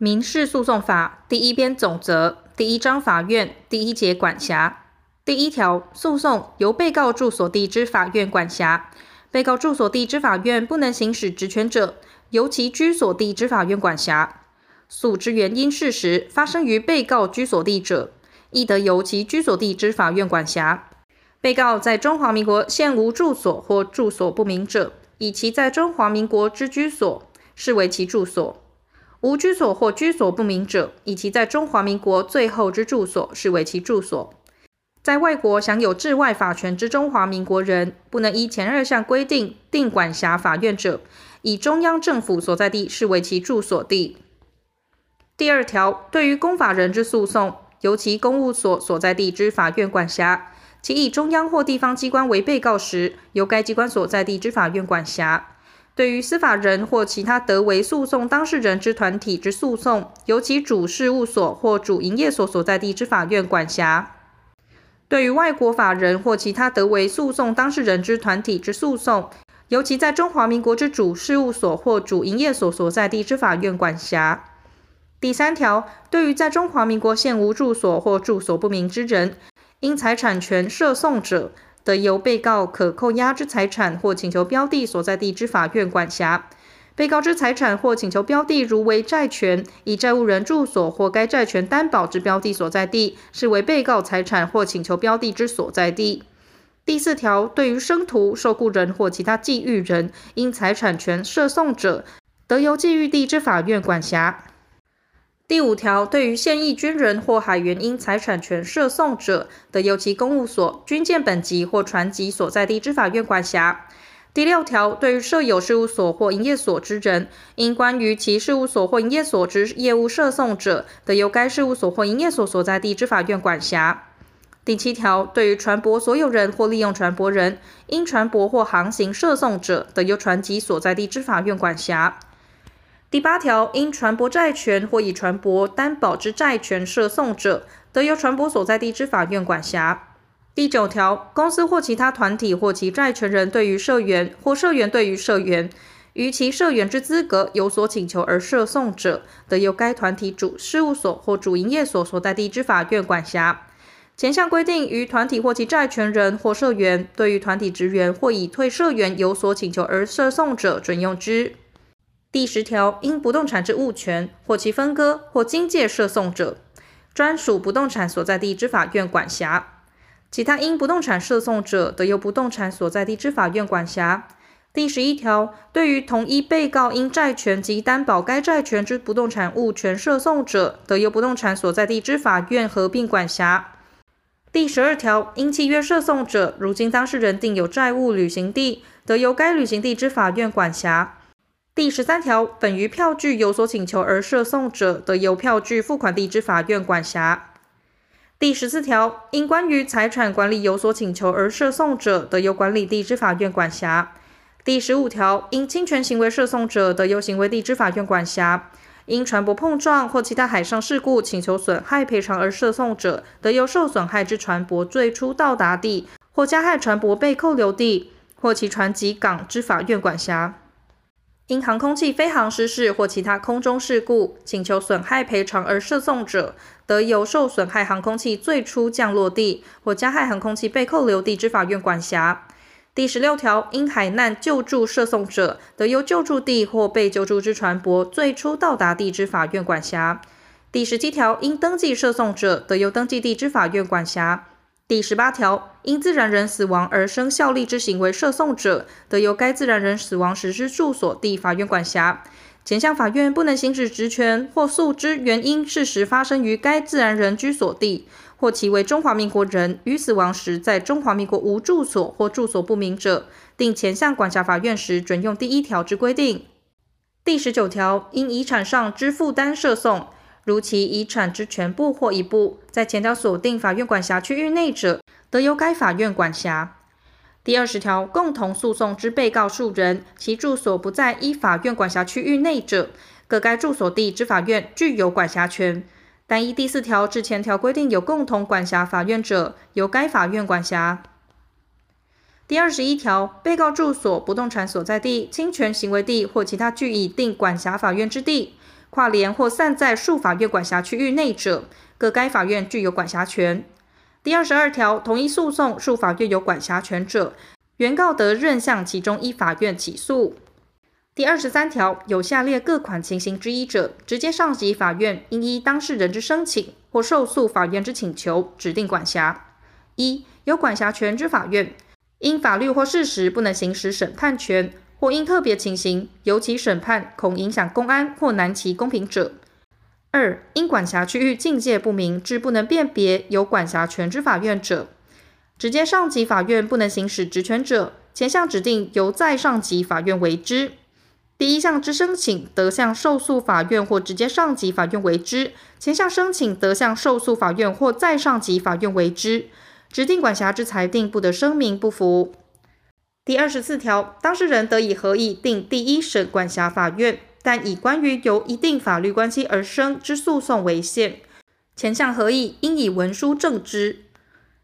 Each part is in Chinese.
民事诉讼法第一编总则第一章法院第一节管辖第一条，诉讼由被告住所地之法院管辖。被告住所地之法院不能行使职权者，由其居所地之法院管辖。诉之原因事实发生于被告居所地者，亦得由其居所地之法院管辖。被告在中华民国现无住所或住所不明者，以其在中华民国之居所视为其住所。无居所或居所不明者，以其在中华民国最后之住所视为其住所。在外国享有治外法权之中华民国人，不能依前二项规定定管辖法院者，以中央政府所在地视为其住所地。第二条，对于公法人之诉讼，由其公务所所在地之法院管辖；其以中央或地方机关为被告时，由该机关所在地之法院管辖。对于司法人或其他得为诉讼当事人之团体之诉讼，由其主事务所或主营业所所在地之法院管辖；对于外国法人或其他得为诉讼当事人之团体之诉讼，由其在中华民国之主事务所或主营业所所在地之法院管辖。第三条，对于在中华民国现无住所或住所不明之人，因财产权涉讼者，得由被告可扣押之财产或请求标的所在地之法院管辖。被告之财产或请求标的如为债权，以债务人住所或该债权担保之标的所在地，视为被告财产或请求标的之所在地。第四条，对于生徒、受雇人或其他寄寓人，因财产权涉讼者，得由寄寓地之法院管辖。第五条，对于现役军人或海员因财产权涉讼者，得由其公务所、军舰本籍或船籍所在地之法院管辖。第六条，对于设有事务所或营业所之人，因关于其事务所或营业所之业务涉讼者，得由该事务所或营业所所在地之法院管辖。第七条，对于船舶所有人或利用船舶人，因船舶或航行涉讼者，得由船籍所在地之法院管辖。第八条，因船舶债权或以船舶担保之债权涉讼者，得由船舶所在地之法院管辖。第九条，公司或其他团体或其债权人对于社员或社员对于社员，于其社员之资格有所请求而涉讼者，得由该团体主事务所或主营业所所在地之法院管辖。前项规定于团体或其债权人或社员对于团体职员或已退社员有所请求而涉讼者，准用之。第十条，因不动产之物权或其分割或经借涉讼者，专属不动产所在地之法院管辖；其他因不动产涉讼者，得由不动产所在地之法院管辖。第十一条，对于同一被告因债权及担保该债权之不动产物权涉讼者，得由不动产所在地之法院合并管辖。第十二条，因契约涉讼者，如经当事人定有债务履行地，得由该履行地之法院管辖。第十三条，本于票据有所请求而涉讼者，得由票据付款地之法院管辖。第十四条，因关于财产管理有所请求而涉讼者，得由管理地之法院管辖。第十五条，因侵权行为涉讼者，得由行为地之法院管辖。因船舶碰撞或其他海上事故请求损害赔偿而涉讼者，得由受损害之船舶最初到达地或加害船舶被扣留地或其船籍港之法院管辖。因航空器飞航失事或其他空中事故，请求损害赔偿而涉讼者，得由受损害航空器最初降落地或加害航空器被扣留地之法院管辖。第十六条，因海难救助涉讼者，得由救助地或被救助之船舶最初到达地之法院管辖。第十七条，因登记涉讼者，得由登记地之法院管辖。第十八条，因自然人死亡而生效力之行为涉讼者，得由该自然人死亡时之住所地法院管辖。前项法院不能行使职权或诉之原因事实发生于该自然人居所地，或其为中华民国人，于死亡时在中华民国无住所或住所不明者，定前项管辖法院时，准用第一条之规定。第十九条，因遗产上之负担涉讼。如其遗产之全部或一部，在前条所定法院管辖区域内者，得由该法院管辖。第二十条，共同诉讼之被告数人，其住所不在依法院管辖区域内者，各该住所地之法院具有管辖权。但依第四条至前条规定有共同管辖法院者，由该法院管辖。第二十一条，被告住所、不动产所在地、侵权行为地或其他据以定管辖法院之地。跨联或散在数法院管辖区域内者，各该法院具有管辖权。第二十二条，同一诉讼数法院有管辖权者，原告得任向其中一法院起诉。第二十三条，有下列各款情形之一者，直接上级法院应依当事人之申请或受诉法院之请求，指定管辖。一、有管辖权之法院，因法律或事实不能行使审判权，或因特别情形，尤其审判恐影响公安或难其公平者；二、因管辖区域境界不明，致不能辨别有管辖权之法院者，直接上级法院不能行使职权者，前项指定由再上级法院为之。第一项之申请得向受诉法院或直接上级法院为之，前项申请得向受诉法院或再上级法院为之，指定管辖之裁定不得声明不服。第二十四条，当事人得以合议定第一审管辖法院，但以关于由一定法律关系而生之诉讼为限。前项合议应以文书证之。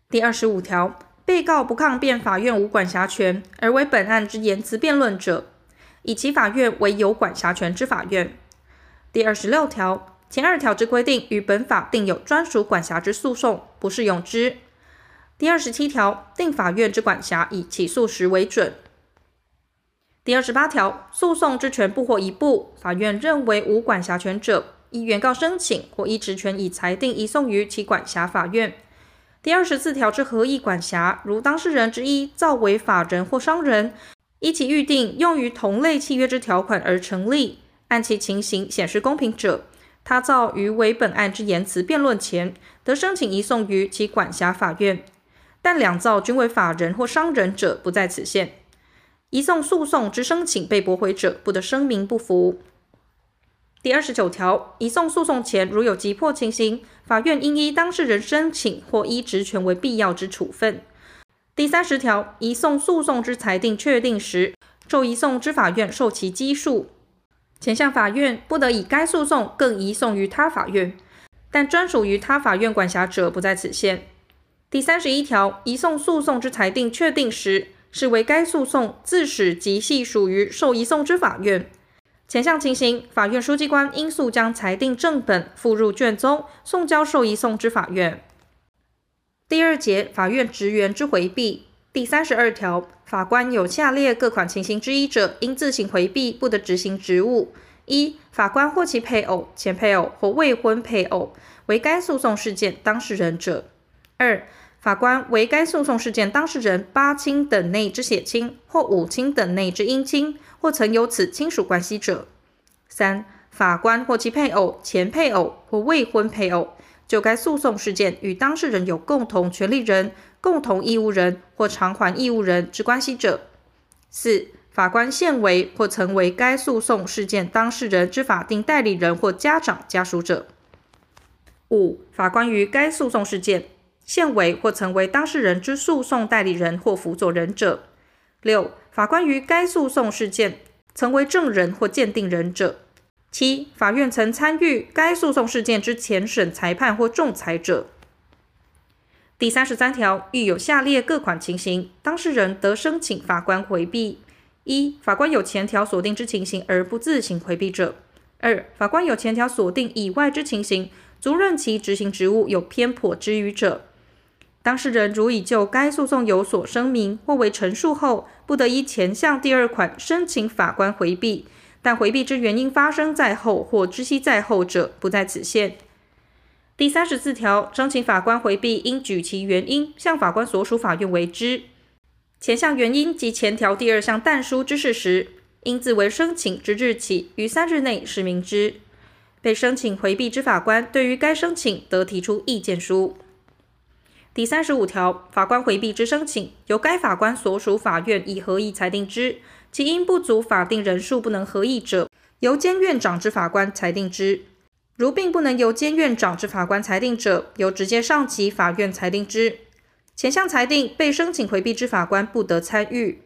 第二十五条，被告不抗辩法院无管辖权，而为本案之言辞辩论者。以其法院为有管辖权之法院。第二十六条前二条之规定，与本法定有专属管辖之诉讼，不适用之。第二十七条定法院之管辖以起诉时为准。第二十八条诉讼之全部或一部，法院认为无管辖权者，依原告申请或依职权以裁定移送于其管辖法院。第二十四条之合议管辖，如当事人之一造为法人或商人。依其预定用于同类契约之条款而成立，按其情形显示公平者，他造于为本案之言辞辩论前，得申请移送于其管辖法院。但两造均为法人或商人者，不在此限。移送诉讼之申请被驳回者，不得声明不服。第二十九条，移送诉讼前，如有急迫情形，法院应依当事人申请或依职权为必要之处分。第三十条，移送诉讼之裁定确定时，受移送之法院受其羁束。前项法院不得以该诉讼更移送于他法院，但专属于他法院管辖者不在此限。第三十一条，移送诉讼之裁定确定时，视为该诉讼自始即系属于受移送之法院。前项情形，法院书记官应速将裁定正本附入卷宗，送交受移送之法院。第二节法院职员之回避第三十二条，法官有下列各款情形之一者，应自行回避，不得执行职务：一、法官或其配偶、前配偶或未婚配偶为该诉讼事件当事人者；二、法官为该诉讼事件当事人八亲等内之血亲或五亲等内之姻亲，或曾有此亲属关系者；三、法官或其配偶、前配偶或未婚配偶。就该诉讼事件与当事人有共同权利人、共同义务人或偿还义务人之关系者；四、法官现为或曾为该诉讼事件当事人之法定代理人或家长家属者；五、法官于该诉讼事件现为或曾为当事人之诉讼代理人或辅佐人者；六、法官于该诉讼事件曾为证人或鉴定人者。七、法院曾参与该诉讼事件之前审裁判或仲裁者。第三十三条，遇有下列各款情形，当事人得申请法官回避：一、法官有前条所定之情形而不自行回避者；二、法官有前条所定以外之情形，足认其执行职务有偏颇之余者。当事人如已就该诉讼有所声明或为陈述后，不得依前项第二款申请法官回避。但回避之原因发生在后或知悉在后者，不在此限。第三十四条，申请法官回避，应举其原因向法官所属法院为之。前项原因及前条第二项但书之事实，应自为申请之日起于三日内释明之。被申请回避之法官，对于该申请得提出意见书。第三十五条，法官回避之申请，由该法官所属法院以合议裁定之。其因不足法定人数不能合议者，由监院长之法官裁定之；如并不能由监院长之法官裁定者，由直接上级法院裁定之。前项裁定被申请回避之法官不得参与。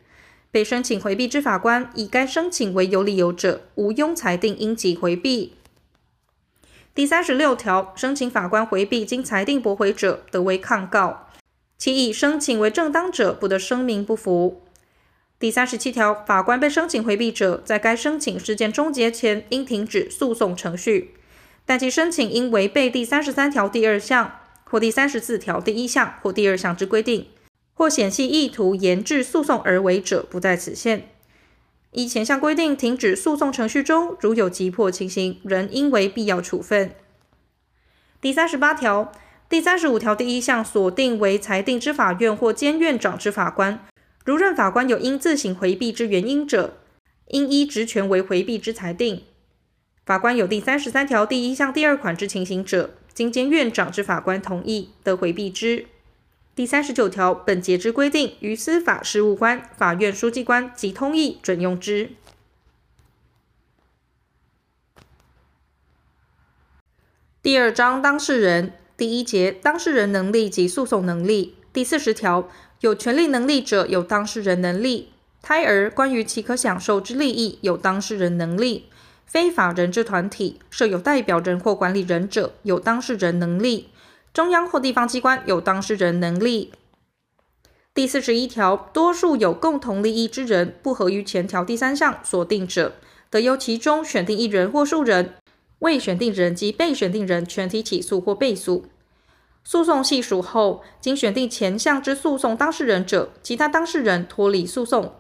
被申请回避之法官以该申请为有理由者，无庸裁定应即回避。第三十六条，申请法官回避经裁定驳回者，得为抗告；其以申请为正当者，不得声明不服。第三十七条，法官被申请回避者，在该申请事件终结前，应停止诉讼程序，但其申请因违背第三十三条第二项或第三十四条第一项或第二项之规定，或显系意图延滞诉讼而为者，不在此限。依前项规定停止诉讼程序中，如有急迫情形，仍应为必要处分。第三十八条、第三十五条第一项所定为裁定之法院或监院长之法官。如任法官有应自行回避之原因者，应依职权为回避之裁定。法官有第三十三条第一项第二款之情形者，经监院长之法官同意，得回避之。第三十九条本节之规定，于司法事务官、法院书记官即通意准用之。第二章当事人第一节当事人能力及诉讼能力第四十条。有权利能力者有当事人能力，胎儿关于其可享受之利益有当事人能力，非法人之团体设有代表人或管理人者有当事人能力，中央或地方机关有当事人能力。第四十一条，多数有共同利益之人不合于前条第三项所定者，得由其中选定一人或数人，未选定人及被选定人全体起诉或被诉。诉讼系属后，经选定前项之诉讼当事人者，其他当事人脱离诉讼。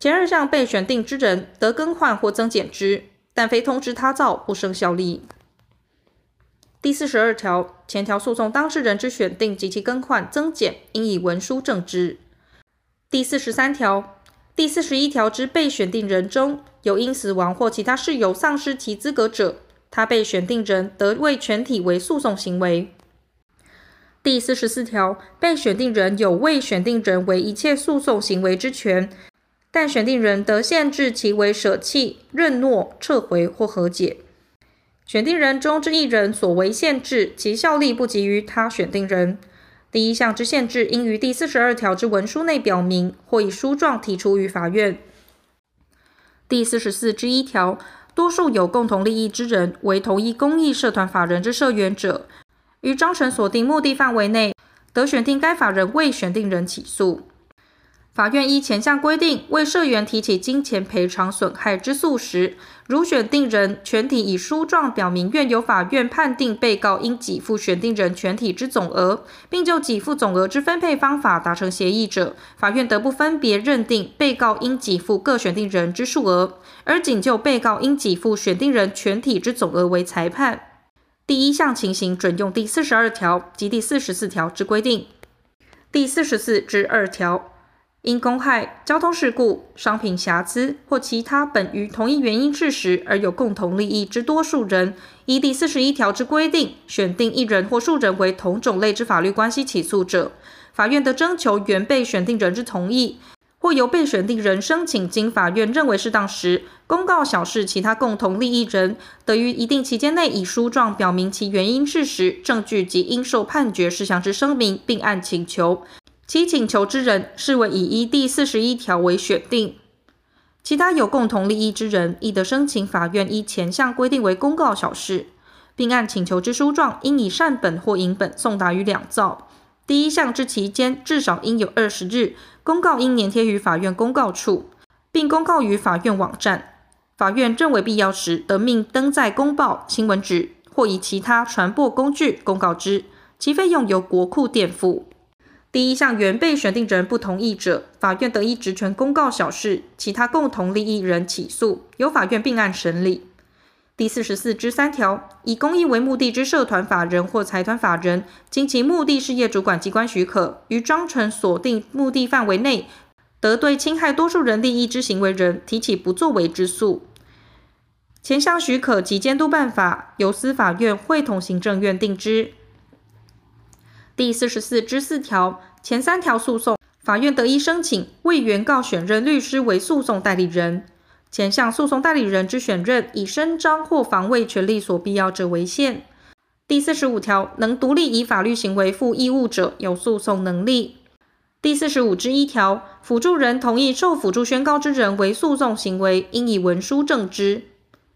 前二项被选定之人得更换或增减之，但非通知他造不生效力。第四十二条，前条诉讼当事人之选定及其更换、增减，应以文书证之。第四十三条、第四十一条之被选定人中有因死亡或其他事由丧失其资格者，他被选定人得为全体为诉讼行为。第四十四条，被选定人有为选定人为一切诉讼行为之权，但选定人得限制其为舍弃、认诺、撤回或和解。选定人中之一人所为限制，其效力不及于他选定人。第一项之限制，应于第四十二条之文书内表明，或以书状提出于法院。第四十四之一条，多数有共同利益之人为同一公益社团法人之社员者。于章程所定目的范围内，得选定该法人未选定人起诉。法院依前项规定为社员提起金钱赔偿损害之诉时，如选定人全体以书状表明愿由法院判定被告应给付选定人全体之总额，并就给付总额之分配方法达成协议者，法院得不分别认定被告应给付各选定人之数额，而仅就被告应给付选定人全体之总额为裁判。第一项情形准用第四十二条及第四十四条之规定。第四十四之二条，因公害、交通事故、商品瑕疵或其他本于同一原因事实而有共同利益之多数人，依第四十一条之规定，选定一人或数人为同种类之法律关系起诉者，法院得征求原被选定人之同意。或由被选定人申请，经法院认为适当时，公告晓示其他共同利益人，得于一定期间内以书状表明其原因事实、证据及应受判决事项之声明，并按请求。其请求之人视为以依第四十一条为选定。其他有共同利益之人，亦得申请法院依前项规定为公告小事，并按请求之书状应以善本或影本送达于两造。第一项之期间至少应有二十日。公告应粘贴于法院公告处，并公告于法院网站。法院认为必要时，得命登载公报、新闻纸或以其他传播工具公告之，其费用由国库垫付。第一项原被选定人不同意者，法院得以职权公告晓示其他共同利益人起诉，由法院并案审理。第四十四之三条，以公益为目的之社团法人或财团法人，经其目的事业主管机关许可，于章程所定目的范围内，得对侵害多数人利益之行为人提起不作为之诉。前项许可及监督办法，由司法院会同行政院定之。第四十四之四条，前三条诉讼，法院得以申请为原告选任律师为诉讼代理人。前项诉讼代理人之选任，以伸张或防卫权利所必要者为限。第四十五条，能独立以法律行为负义务者，有诉讼能力。第四十五之一条，辅助人同意受辅助宣告之人为诉讼行为，应以文书证之。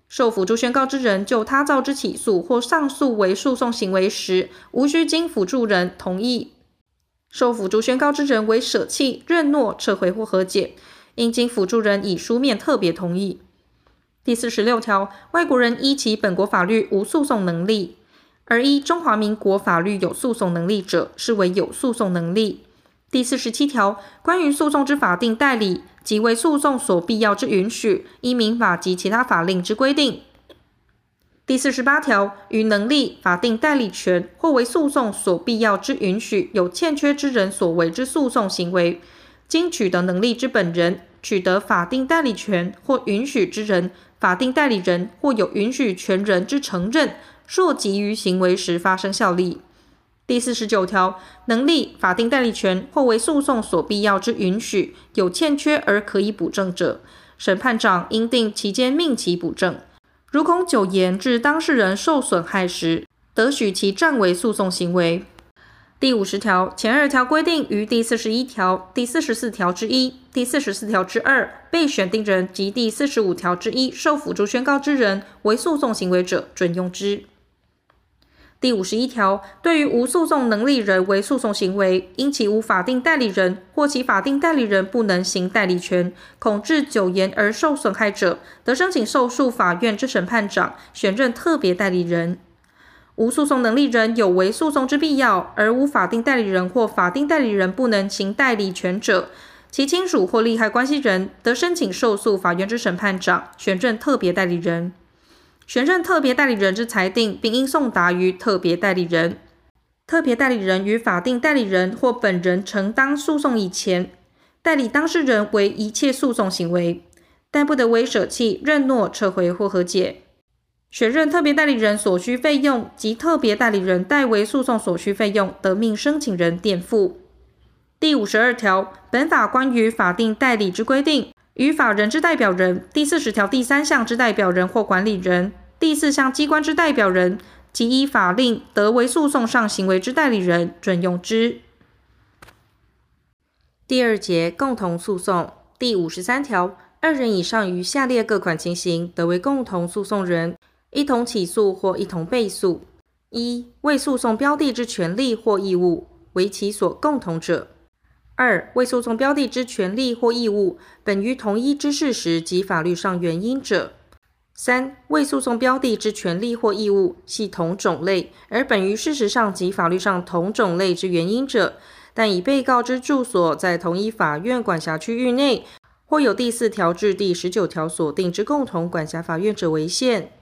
受辅助宣告之人就他造之起诉或上诉为诉讼行为时，无需经辅助人同意。受辅助宣告之人为舍弃、认诺、撤回或和解。应经辅助人以书面特别同意。第四十六条，外国人依其本国法律无诉讼能力，而依中华民国法律有诉讼能力者，视为有诉讼能力。第四十七条，关于诉讼之法定代理及为诉讼所必要之允许，依民法及其他法令之规定。第四十八条，于能力、法定代理权或为诉讼所必要之允许有欠缺之人所为之诉讼行为，经取得能力之本人取得法定代理权或允许之人，法定代理人或有允许权人之承认，溯及于行为时发生效力。第四十九条，能力、法定代理权或为诉讼所必要之允许有欠缺而可以补正者，审判长应定期间命其补正。如恐久延致当事人受损害时，得许其暂为诉讼行为。第五十条前二条规定于第四十一条、第四十四条之一、第四十四条之二被选定人及第四十五条之一受辅助宣告之人为诉讼行为者，准用之。第五十一条对于无诉讼能力人为诉讼行为，因其无法定代理人或其法定代理人不能行代理权，恐致久延而受损害者，得申请受诉法院之审判长选任特别代理人。无诉讼能力人有为诉讼之必要，而无法定代理人或法定代理人不能行代理权者，其亲属或利害关系人得申请受诉法院之审判长选任特别代理人。选任特别代理人之裁定，并应送达于特别代理人。特别代理人与法定代理人或本人承担诉讼以前，代理当事人为一切诉讼行为，但不得为舍弃、认诺、撤回或和解。选任特别代理人所需费用及特别代理人代为诉讼所需费用，得命申请人垫付。第五十二条，本法关于法定代理之规定，于法人之代表人第四十条第三项之代表人或管理人，第四项机关之代表人及依法令得为诉讼上行为之代理人，准用之。第二节共同诉讼第五十三条，二人以上于下列各款情形，得为共同诉讼人。一同起诉或一同被诉。一、为诉讼标的之权利或义务为其所共同者；二、为诉讼标的之权利或义务本于同一之事实及法律上原因者；三、为诉讼标的之权利或义务系同种类而本于事实上及法律上同种类之原因者，但以被告之住所在同一法院管辖区域内，或有第四条至第十九条所定之共同管辖法院者为限。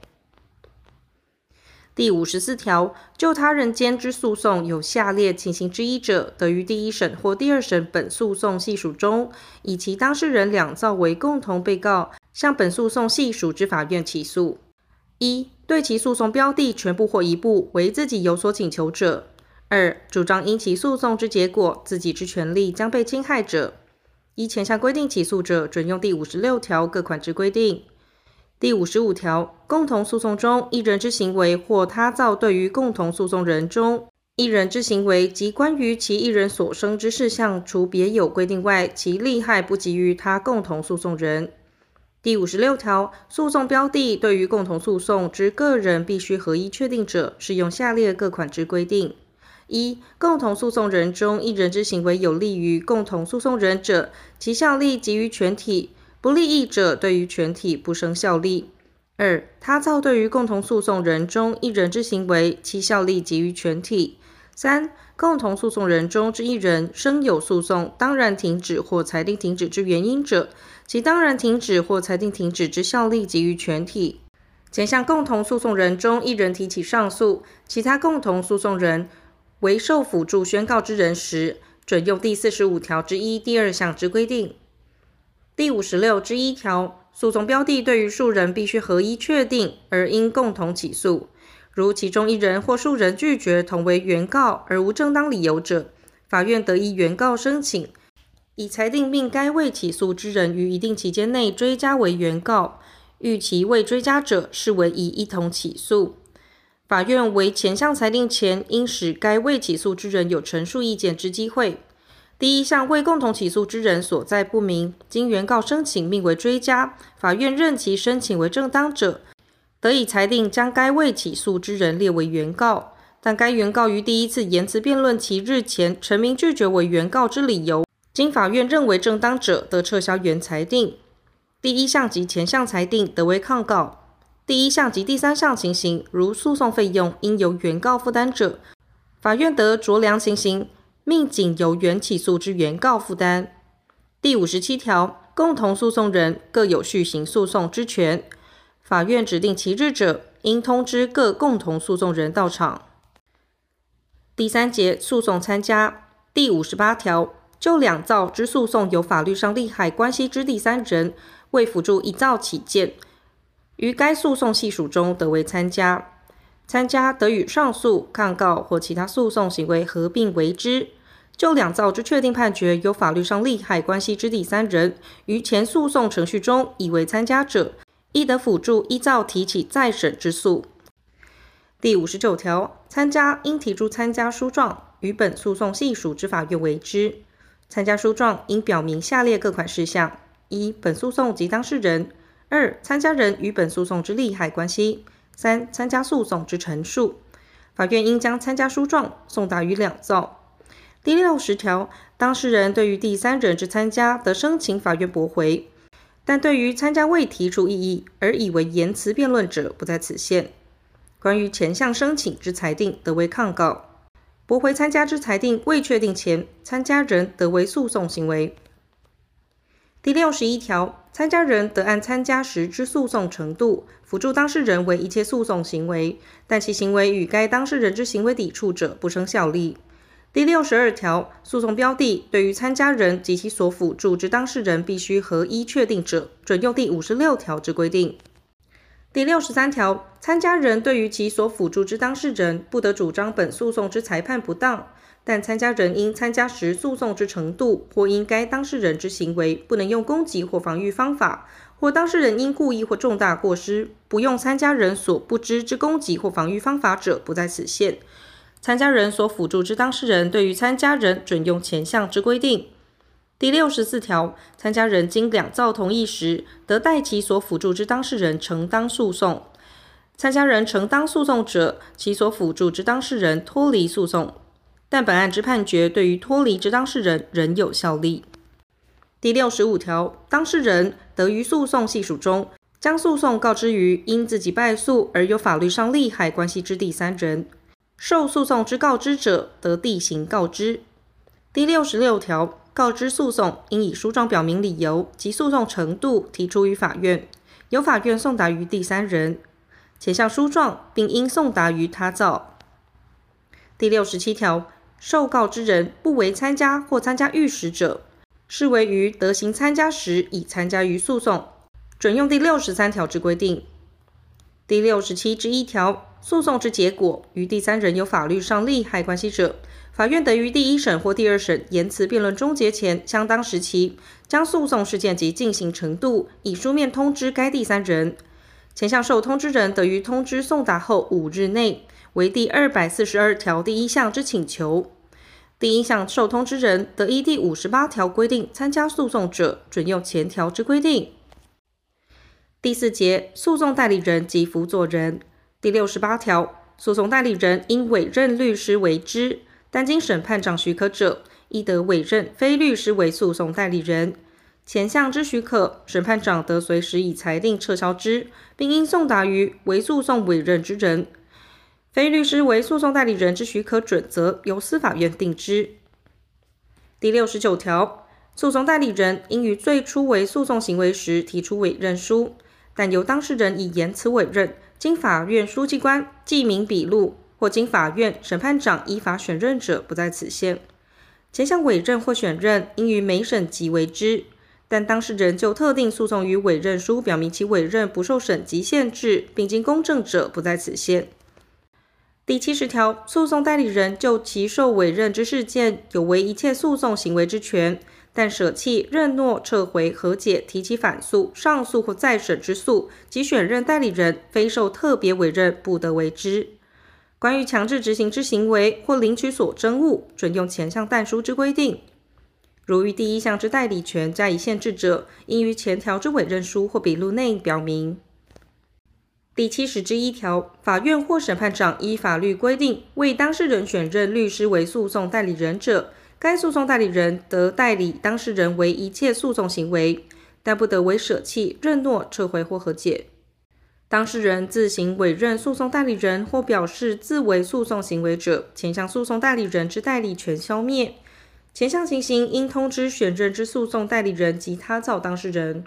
第五十四条，就他人间之诉讼有下列情形之一者，得于第一审或第二审本诉讼系属中，以其当事人两造为共同被告，向本诉讼系属之法院起诉：一、对其诉讼标的全部或一部为自己有所请求者；二、主张因其诉讼之结果，自己之权利将被侵害者。依前项规定起诉者，准用第五十六条各款之规定。第五十五条，共同诉讼中一人之行为或他造对于共同诉讼人中一人之行为及关于其一人所生之事项，除别有规定外，其利害不及于他共同诉讼人。第五十六条，诉讼标的对于共同诉讼之个人必须合一确定者，适用下列各款之规定：一、共同诉讼人中一人之行为有利于共同诉讼人者，其效力及于全体。不利益者，对于全体不生效力。二、他造对于共同诉讼人中一人之行为，其效力及于全体。三、共同诉讼人中之一人生有诉讼当然停止或裁定停止之原因者，其当然停止或裁定停止之效力及于全体。前项共同诉讼人中一人提起上诉，其他共同诉讼人为受辅助宣告之人时，准用第四十五条之一第二项之规定。第五十六之一条，诉讼标的对于数人必须合一确定，而应共同起诉。如其中一人或数人拒绝同为原告而无正当理由者，法院得依原告申请，以裁定命该未起诉之人于一定期间内追加为原告。逾期未追加者，视为已一同起诉。法院为前项裁定前，应使该未起诉之人有陈述意见之机会。第一项未共同起诉之人所在不明，经原告申请命为追加，法院认其申请为正当者，得以裁定将该未起诉之人列为原告。但该原告于第一次言辞辩论期日前陈明拒绝为原告之理由，经法院认为正当者，得撤销原裁定。第一项及前项裁定得为抗告。第一项及第三项情形，如诉讼费用应由原告负担者，法院得酌量情形，命仅由原起诉之原告负担。第五十七条，共同诉讼人各有续行诉讼之权，法院指定其日者，应通知各共同诉讼人到场。第三节诉讼参加第五十八条，就两造之诉讼有法律上利害关系之第三人，为辅助一造起见，于该诉讼系属中得为参加。参加得与上诉、抗告或其他诉讼行为合并为之。就两造之确定判决有法律上利害关系之第三人，于前诉讼程序中已为参加者，亦得辅助依造提起再审之诉。第五十九条，参加应提出参加书状，于本诉讼系属之法院为之。参加书状应表明下列各款事项：一、本诉讼及当事人；二、参加人与本诉讼之利害关系；三、参加诉讼之陈述。法院应将参加书状送达于两造。第六十条，当事人对于第三人之参加，得申请法院驳回；但对于参加未提出异议而以为言辞辩论者，不在此限。关于前项申请之裁定，得为抗告；驳回参加之裁定未确定前，参加人得为诉讼行为。第六十一条，参加人得按参加时之诉讼程度，辅助当事人为一切诉讼行为，但其行为与该当事人之行为抵触者，不生效力。第六十二条，诉讼标的对于参加人及其所辅助之当事人必须合一确定者，准用第五十六条之规定。第六十三条，参加人对于其所辅助之当事人，不得主张本诉讼之裁判不当，但参加人因参加时诉讼之程度，或因该当事人之行为不能用攻击或防御方法，或当事人因故意或重大过失，不用参加人所不知之攻击或防御方法者，不在此限。参加人所辅助之当事人对于参加人准用前项之规定。第六十四条，参加人经两造同意时，得代其所辅助之当事人承当诉讼。参加人承当诉讼者，其所辅助之当事人脱离诉讼，但本案之判决对于脱离之当事人仍有效力。第六十五条，当事人得于诉讼系属中，将诉讼告知于因自己败诉而有法律上利害关系之第三人。受诉讼之告知者，得递行告知。第六十六条。告知诉讼应以书状表明理由及诉讼程度，提出于法院，由法院送达于第三人。且向书状并应送达于他造。第六十七条，受告之人不为参加或参加预时者，视为于得行参加时已参加于诉讼，准用第六十三条之规定。第六十七之一条，诉讼之结果与第三人有法律上利害关系者。法院得于第一审或第二审言辞辩论终结前相当时期，将诉讼事件及进行程度以书面通知该第三人。前项受通知人得于通知送达后五日内，为第二百四十二条第一项之请求。第一项受通知人得依第五十八条规定参加诉讼者，准用前条之规定。第四节诉讼代理人及辅佐人第六十八条，诉讼代理人应委任律师为之。但经审判长许可者，亦得委任非律师为诉讼代理人。前项之许可，审判长得随时以裁定撤销之，并应送达于为诉讼委任之人。非律师为诉讼代理人之许可准则，由司法院定之。第六十九条，诉讼代理人应于最初为诉讼行为时提出委任书，但由当事人以言辞委任，经法院书记官记名笔录。或经法院审判长依法选任者，不在此限。前项委任或选任，应于每审即为之。但当事人就特定诉讼于委任书表明其委任不受审级限制，并经公证者，不在此限。第七十条，诉讼代理人就其受委任之事件，有为一切诉讼行为之权，但舍弃、认诺、撤回、和解、提起反诉、上诉或再审之诉，及选任代理人，非受特别委任，不得为之。关于强制执行之行为或领取所争物，准用前项但书之规定。如于第一项之代理权加以限制者，应于前条之委任书或笔录内表明。第七十之一条，法院或审判长依法律规定为当事人选任律师为诉讼代理人者，该诉讼代理人得代理当事人为一切诉讼行为，但不得为舍弃、认诺、撤回或和解。当事人自行委任诉讼代理人或表示自为诉讼行为者，前项诉讼代理人之代理权消灭。前项情形应通知选任之诉讼代理人及他造当事人。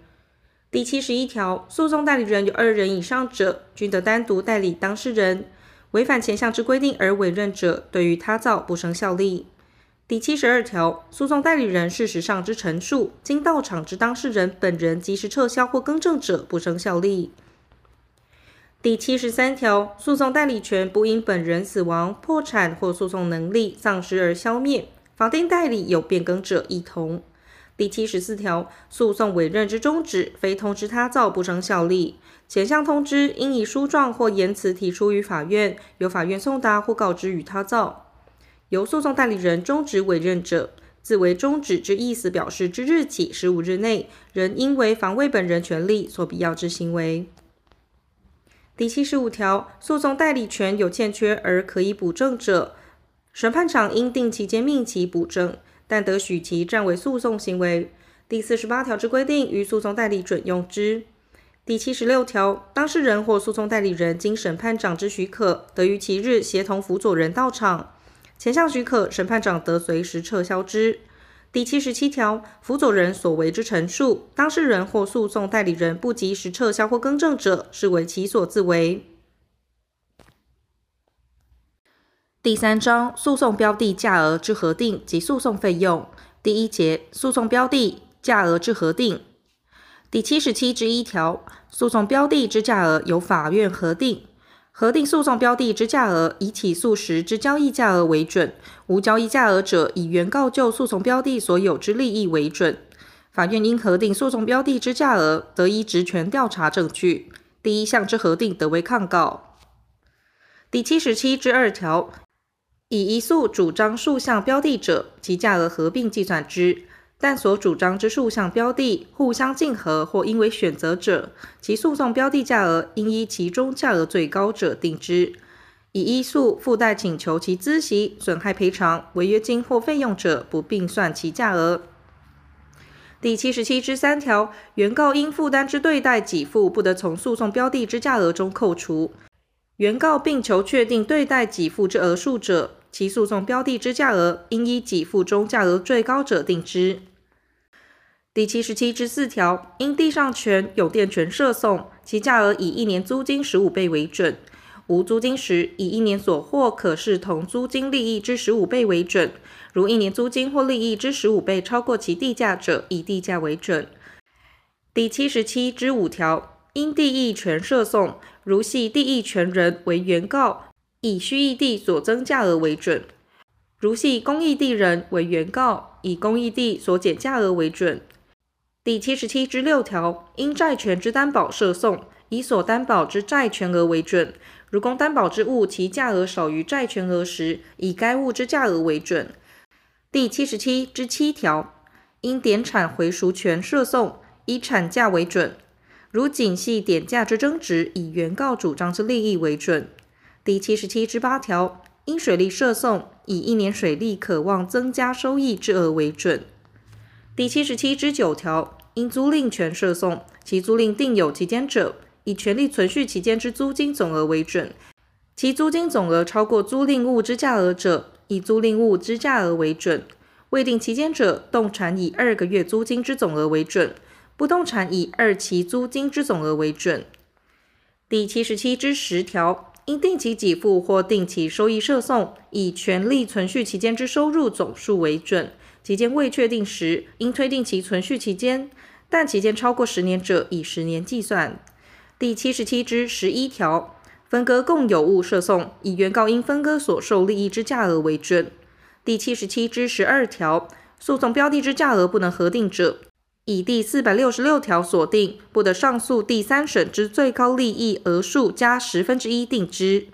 第七十一条，诉讼代理人有二人以上者，均得单独代理当事人。违反前项之规定而委任者，对于他造不生效力。第七十二条，诉讼代理人事实上之陈述，经到场之当事人本人及时撤销或更正者，不生效力。第七十三条，诉讼代理权不因本人死亡、破产或诉讼能力丧失而消灭，法定代理有变更者一同。第七十四条，诉讼委任之终止，非通知他造不生效力。前项通知应以书状或言辞提出于法院，由法院送达或告知于他造。由诉讼代理人终止委任者，自为终止之意思表示之日起十五日内，仍应为防卫本人权利所必要之行为。第七十五条，诉讼代理权有欠缺而可以补正者，审判长应定期间命其补正，但得许其暂为诉讼行为。第四十八条之规定，于诉讼代理准用之。第七十六条，当事人或诉讼代理人经审判长之许可，得于其日协同辅佐人到场，前项许可，审判长得随时撤销之。第七十七条，辅佐人所为之陈述，当事人或诉讼代理人不及时撤销或更正者，视为其所自为。第三章诉讼标的价额之核定及诉讼费用第一节诉讼标的价额之核定第七十七之一条，诉讼标的之价额由法院核定。核定诉讼标的之价额，以起诉时之交易价额为准；无交易价额者，以原告就诉讼标的所有之利益为准。法院应核定诉讼标的之价额，得依职权调查证据。第一项之核定，得为抗告。第七十七之二条，以一诉主张数项标的者，其价额合并计算之。但所主张之数项标的互相竞合或应为选择者，其诉讼标的价额应依其中价额最高者定之。以一诉附带请求其孳息、损害赔偿、违约金或费用者，不并算其价额。第七十七之三条，原告应负担之对待给付，不得从诉讼标的之价额中扣除。原告并求确定对待给付之额数者，其诉讼标的之价额应依给付中价额最高者定之。第七十七之四条，因地上权、有电权设讼，其价额以一年租金十五倍为准；无租金时，以一年所获可视同租金利益之十五倍为准。如一年租金或利益之十五倍超过其地价者，以地价为准。第七十七之五条，因地役权设讼，如系地役权人为原告，以须役地所增价额为准；如系公益地人为原告，以公益地所减价额为准。第七十七之六条，因债权之担保设讼，以所担保之债权额为准。如公担保之物其价额少于债权额时，以该物之价额为准。第七十七之七条，因典产回赎权设讼，以产价为准。如仅系典价之争执，以原告主张之利益为准。第七十七之八条，因水利设送，以一年水利可望增加收益之额为准。第七十七之九条，因租赁权设送，其租赁定有期间者，以权利存续期间之租金总额为准；其租金总额超过租赁物之价额者，以租赁物之价额为准；未定期间者，动产以二个月租金之总额为准，不动产以二期租金之总额为准。第七十七之十条，因定期给付或定期收益设讼，以权利存续期间之收入总数为准。期间未确定时，应推定其存续期间；但期间超过十年者，以十年计算。第七十七之十一条，分割共有物设讼，以原告应分割所受利益之价额为准。第七十七之十二条，诉讼标的之价额不能核定者，以第四百六十六条所定，不得上诉第三审之最高利益额数加十分之一定之。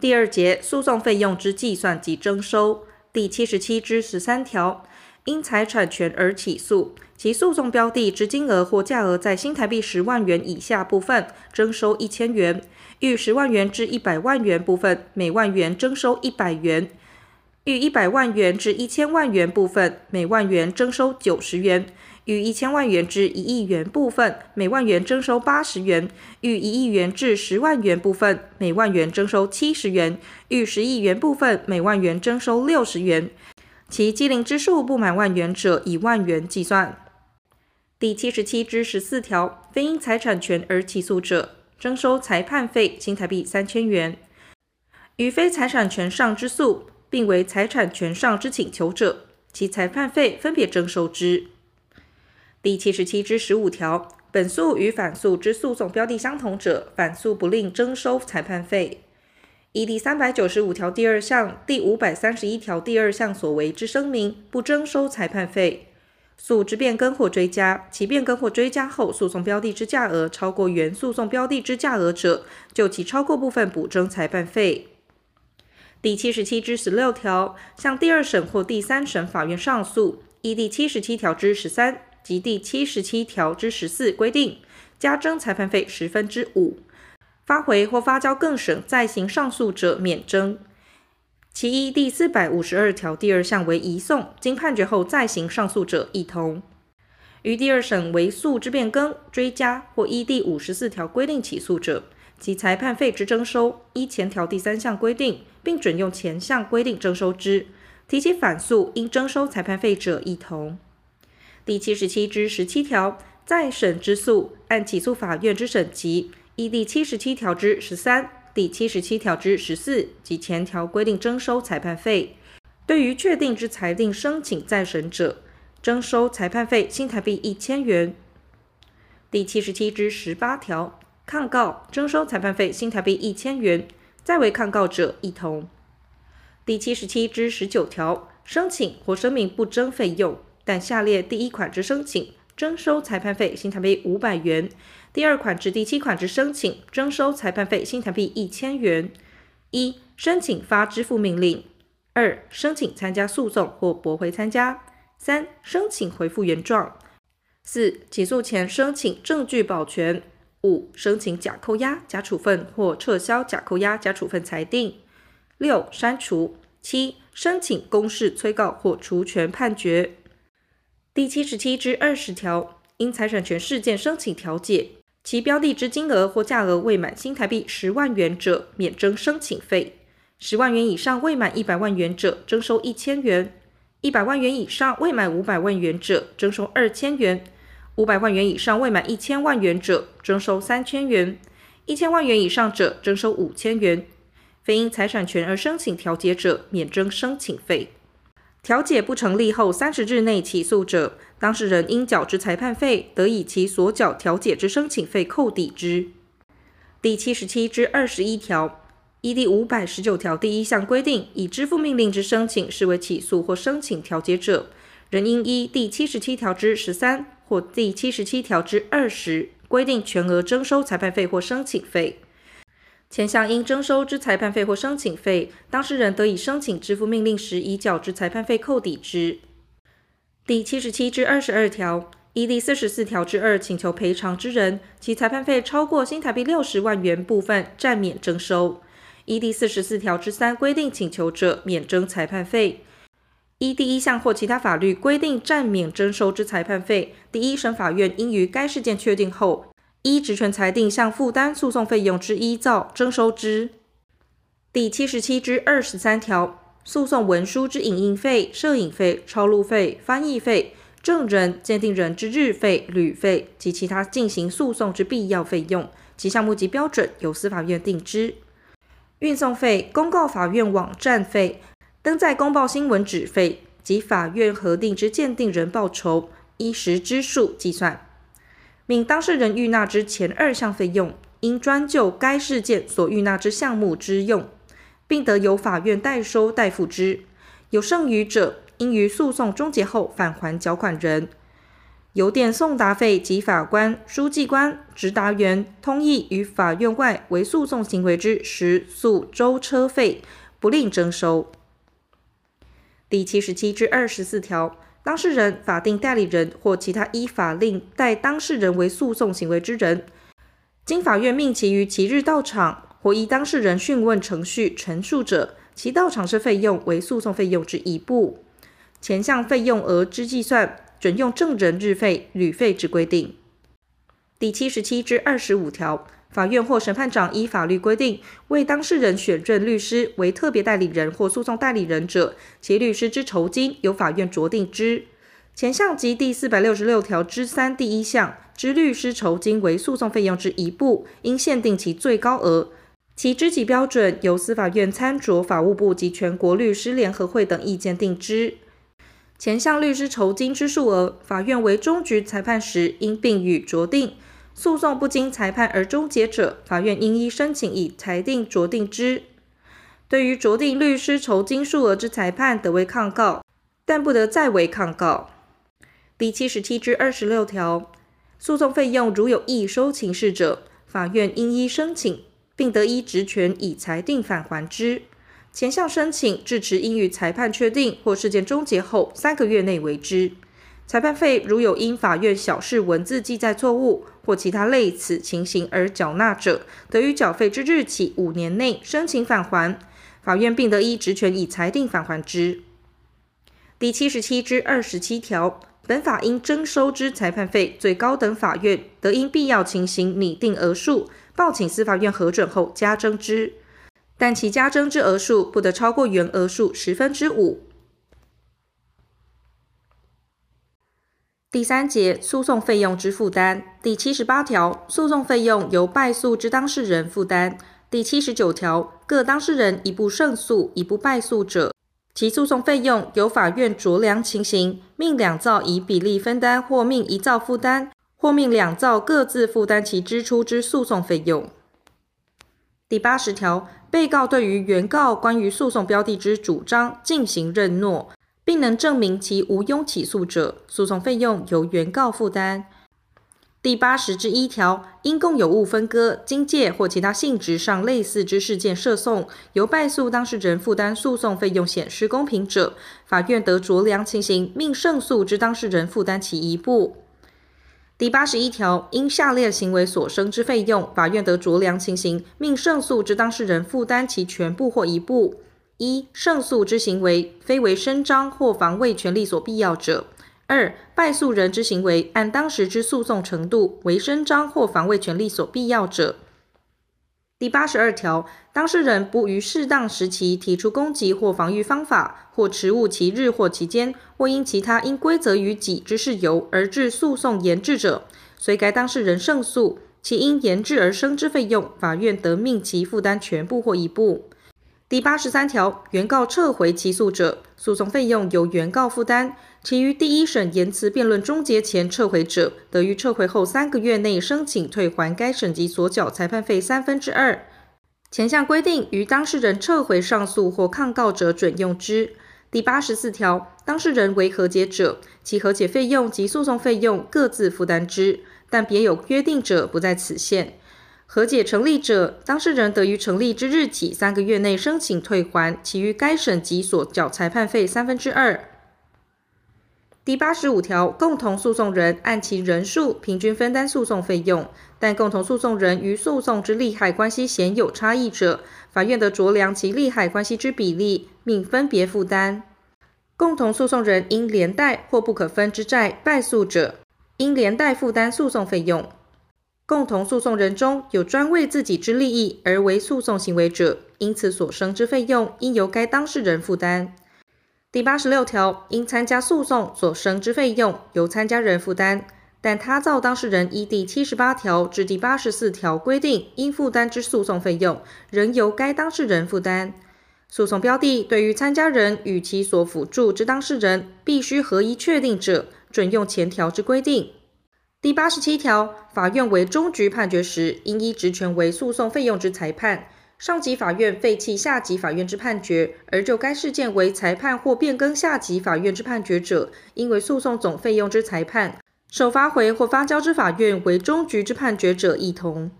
第二节诉讼费用之计算及征收。第七十七之十三条，因财产权而起诉，其诉讼标的之金额或价额在新台币十万元以下部分，征收一千元；逾十万元至一百万元部分，每万元征收一百元；逾一百万元至一千万元部分，每万元征收九十元；逾一千万元至一亿元部分，每万元征收八十元；逾一亿元至十万元部分，每万元征收七十元；逾十亿元部分，每万元征收六十元。其计龄之数不满万元者，以万元计算。第七十七之十四条，非因财产权而起诉者，征收裁判费新台币三千元；于非财产权上之诉，并为财产权上之请求者，其裁判费分别征收之。第七十七之十五条，本诉与反诉之诉讼标的相同者，反诉不另征收裁判费。依第三百九十五条第二项、第五百三十一条第二项所为之声明，不征收裁判费。诉之变更或追加，其变更或追加后，诉讼标的之价额超过原诉讼标的之价额者，就其超过部分补征裁判费。第七十七之十六条，向第二审或第三审法院上诉，依第七十七条之十三及第七十七条之十四规定，加征裁判费十分之五；发回或发交更审再行上诉者，免征。其一第四百五十二条第二项为移送，经判决后再行上诉者，亦同。于第二审为诉之变更、追加或依第五十四条规定起诉者，其裁判费之征收，依前条第三项规定，并准用前项规定征收之；提起反诉应征收裁判费者，亦同。第七十七之十七条，再审之诉，按起诉法院之审级，依第七十七条之十三、第七十七条之十四及前条规定征收裁判费。对于确定之裁定申请再审者，征收裁判费新台币一千元。第七十七之十八条。抗告征收裁判费新台币一千元，再为抗告者亦同。第七十七之十九条，申请或声明不征费用，但下列第一款之申请征收裁判费新台币五百元；第二款至第七款之申请征收裁判费新台币一千元。一、申请发支付命令；二、申请参加诉讼或驳回参加；三、申请回复原状；四、起诉前申请证据保全。五、申请假扣押、假处分或撤销假扣押、假处分裁定；六、删除；七、申请公示催告或除权判决。第七十七之二十条，因财产权事件申请调解，其标的之金额或价额未满新台币十万元者，免征申请费；十万元以上未满一百万元者，征收一千元；一百万元以上未满五百万元者，征收二千元。五百万元以上未满一千万元者，征收三千元；一千万元以上者，征收五千元。非因财产权而申请调解者，免征申请费。调解不成立后三十日内起诉者，当事人应缴之裁判费，得以其所缴调解之申请费扣抵之。第七十七之二十一条，依第五百十九条第一项规定，以支付命令之申请视为起诉或申请调解者，仍应依第七十七条之十三。或第七十七条之二十规定全额征收裁判费或申请费，前项应征收之裁判费或申请费，当事人得以申请支付命令时已缴之裁判费扣抵之。第七十七之二十二条，依第四十四条之二请求赔偿之人，其裁判费超过新台币六十万元部分暂免征收；依第四十四条之三规定请求者，免征裁判费。依第一项或其他法律规定暂免征收之裁判费，第一审法院应于该事件确定后，依职权裁定向负担诉讼费用之依照征收之。第七十七之二十三条，诉讼文书之影印费、摄影费、抄录费、翻译费、证人、鉴定人之日费、旅费及其他进行诉讼之必要费用，其项目及标准由司法院定之。运送费、公告法院网站费。登载公报新闻纸费及法院核定之鉴定人报酬，依实之数计算。命当事人预纳之前二项费用，应专就该事件所预纳之项目之用，并得由法院代收代付之。有剩余者，应于诉讼终结后返还缴款人。邮电送达费及法官、书记官、执达员、通意于法院外为诉讼行为之时速舟车费，不另征收。第七十七至二十四条，当事人、法定代理人或其他依法令代当事人为诉讼行为之人，经法院命其于其日到场或依当事人讯问程序陈述者，其到场之费用为诉讼费用之一部。前项费用额之计算，准用证人日费、旅费之规定。第七十七至二十五条，法院或审判长依法律规定为当事人选任律师为特别代理人或诉讼代理人者，其律师之酬金由法院酌定之。前项及第四百六十六条之三第一项之律师酬金为诉讼费用之一部，应限定其最高额。其支给标准由司法院参酌法务部及全国律师联合会等意见定之。前项律师酬金之数额，法院为终局裁判时应并予酌定。诉讼不经裁判而终结者，法院应依申请以裁定酌定之。对于酌定律师酬金数额之裁判，得为抗告，但不得再为抗告。第七十七至二十六条，诉讼费用如有异收请示者，法院应依申请，并得依职权以裁定返还之。前项申请至迟应于裁判确定或事件终结后三个月内为之。裁判费如有因法院小事文字记载错误或其他类似情形而缴纳者，得于缴费之日起五年内申请返还，法院并得依职权以裁定返还之。第七十七至二十七条。本法应征收之裁判费，最高等法院得因必要情形拟定额数，报请司法院核准后加征之，但其加征之额数不得超过原额数十分之五。第三节诉讼费用之负担第七十八条，诉讼费用由败诉之当事人负担。第七十九条，各当事人一部胜诉，一部败诉者。其诉讼费用由法院酌量情形，命两造以比例分担，或命一造负担，或命两造各自负担其支出之诉讼费用。第八十条，被告对于原告关于诉讼标的之主张进行认诺，并能证明其无庸起诉者，诉讼费用由原告负担。第八十之一条，因共有物分割、经借或其他性质上类似之事件涉讼，由败诉当事人负担诉讼费用显失公平者，法院得酌量情形，命胜诉之当事人负担其一部。第八十一条，因下列行为所生之费用，法院得酌量情形，命胜诉之当事人负担其全部或一部：一、胜诉之行为非为伸张或防卫权利所必要者。二、败诉人之行为按当时之诉讼程度为伸张或防卫权利所必要者。第八十二条，当事人不于适当时期提出攻击或防御方法，或迟误其日或期间，或因其他应归责于己之事由而致诉讼延滞者，虽该当事人胜诉，其因延滞而生之费用，法院得命其负担全部或一部。第八十三条，原告撤回起诉者，诉讼费用由原告负担；其于第一审言辞辩论终结前撤回者，得于撤回后三个月内申请退还该审级所缴裁判费三分之二。前项规定于当事人撤回上诉或抗告者准用之。第八十四条，当事人为和解者，其和解费用及诉讼费用各自负担之，但别有约定者不在此限。和解成立者，当事人得于成立之日起三个月内申请退还其余该审级所缴裁判费三分之二。第八十五条，共同诉讼人按其人数平均分担诉讼费用，但共同诉讼人与诉讼之利害关系显有差异者，法院得酌量其利害关系之比例，命分别负担。共同诉讼人因连带或不可分之债败诉者，应连带负担诉讼费用。共同诉讼人中有专为自己之利益而为诉讼行为者，因此所生之费用应由该当事人负担。第八十六条，因参加诉讼所生之费用由参加人负担，但他造当事人依第七十八条至第八十四条规定应负担之诉讼费用，仍由该当事人负担。诉讼标的对于参加人与其所辅助之当事人必须合一确定者，准用前条之规定。第八十七条，法院为终局判决时，应依职权为诉讼费用之裁判。上级法院废弃下级法院之判决，而就该事件为裁判或变更下级法院之判决者，应为诉讼总费用之裁判。受发回或发交之法院为终局之判决者，亦同。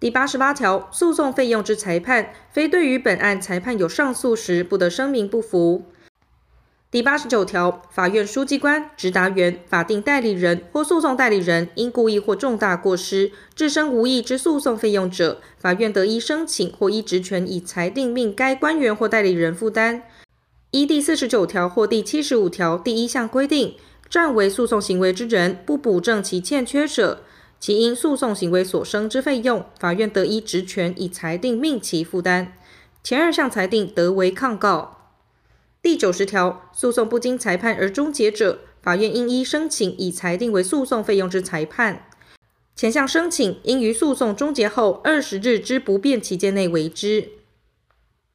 第八十八条，诉讼费用之裁判，非对于本案裁判有上诉时，不得声明不服。第八十九条，法院书记官、执达员、法定代理人或诉讼代理人因故意或重大过失，致生无益之诉讼费用者，法院得依申请或依职权以裁定命该官员或代理人负担。依第四十九条或第七十五条第一项规定，暂为诉讼行为之人不补正其欠缺者，其因诉讼行为所生之费用，法院得依职权以裁定命其负担。前二项裁定得为抗告。第九十条，诉讼不经裁判而终结者，法院应依申请以裁定为诉讼费用之裁判。前项申请应于诉讼终结后二十日之不变期间内为之。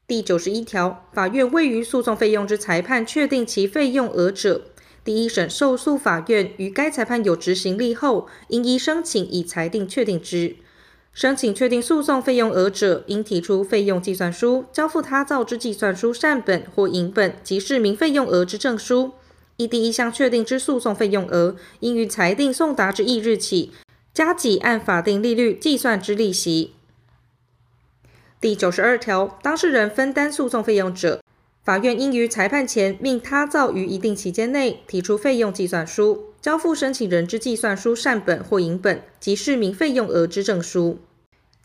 第九十一条，法院未于诉讼费用之裁判确定其费用额者，第一审受诉法院于该裁判有执行力后，应依申请以裁定确定之。申请确定诉讼费用额者，应提出费用计算书、交付他造之计算书善本或影本及释明费用额之证书。依第一项确定之诉讼费用额，应于裁定送达之翌日起，加给按法定利率计算之利息。第九十二条，当事人分担诉讼费用者，法院应于裁判前命他造于一定期间内提出费用计算书，交付申请人之计算书善本或影本及释明费用额之证书。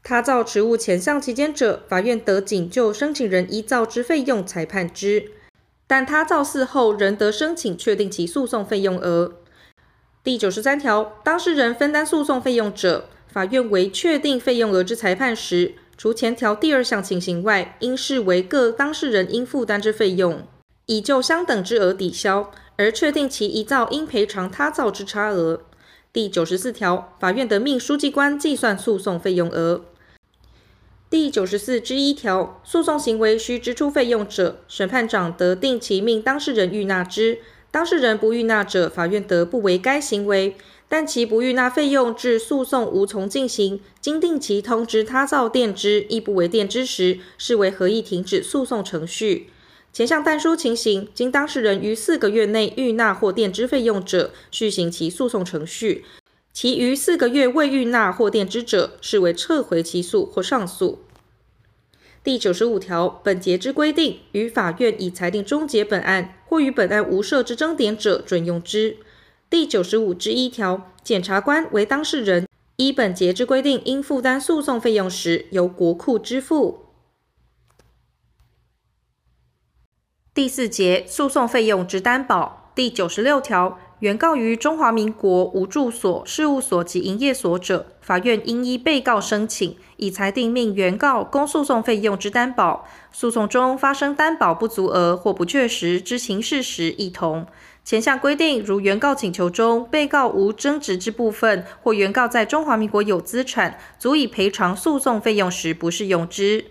他造职务前项期间者，法院得仅就申请人依造之费用裁判之；但他造事后，仍得申请确定其诉讼费用额。第九十三条，当事人分担诉讼费用者，法院为确定费用额之裁判时，除前条第二项情形外，应视为各当事人应负担之费用，以就相等之额抵销，而确定其一造应赔偿他造之差额。第九十四条，法院得命书记官计算诉讼费用额。第九十四之一条，诉讼行为需支出费用者，审判长得定其命当事人预纳之。当事人不预纳者，法院得不为该行为。但其不预纳费用致诉讼无从进行，经定期通知他造垫之，亦不为垫之时，视为合意停止诉讼程序。前项但书情形，经当事人于四个月内预纳或垫支费用者，续行其诉讼程序。其余四个月未预纳或垫支者，视为撤回起诉或上诉。第九十五条，本节之规定，于法院已裁定终结本案或与本案无涉之争点者，准用之。第九十五之一条，检察官为当事人，依本节之规定应负担诉讼费用时，由国库支付。第四节，诉讼费用之担保。第九十六条。原告于中华民国无住所、事务所及营业所者，法院应依被告申请，以裁定命原告供诉讼费用之担保。诉讼中发生担保不足额或不确实之情事时，一同。前项规定，如原告请求中被告无争执之部分，或原告在中华民国有资产足以赔偿诉讼费用时，不适用之。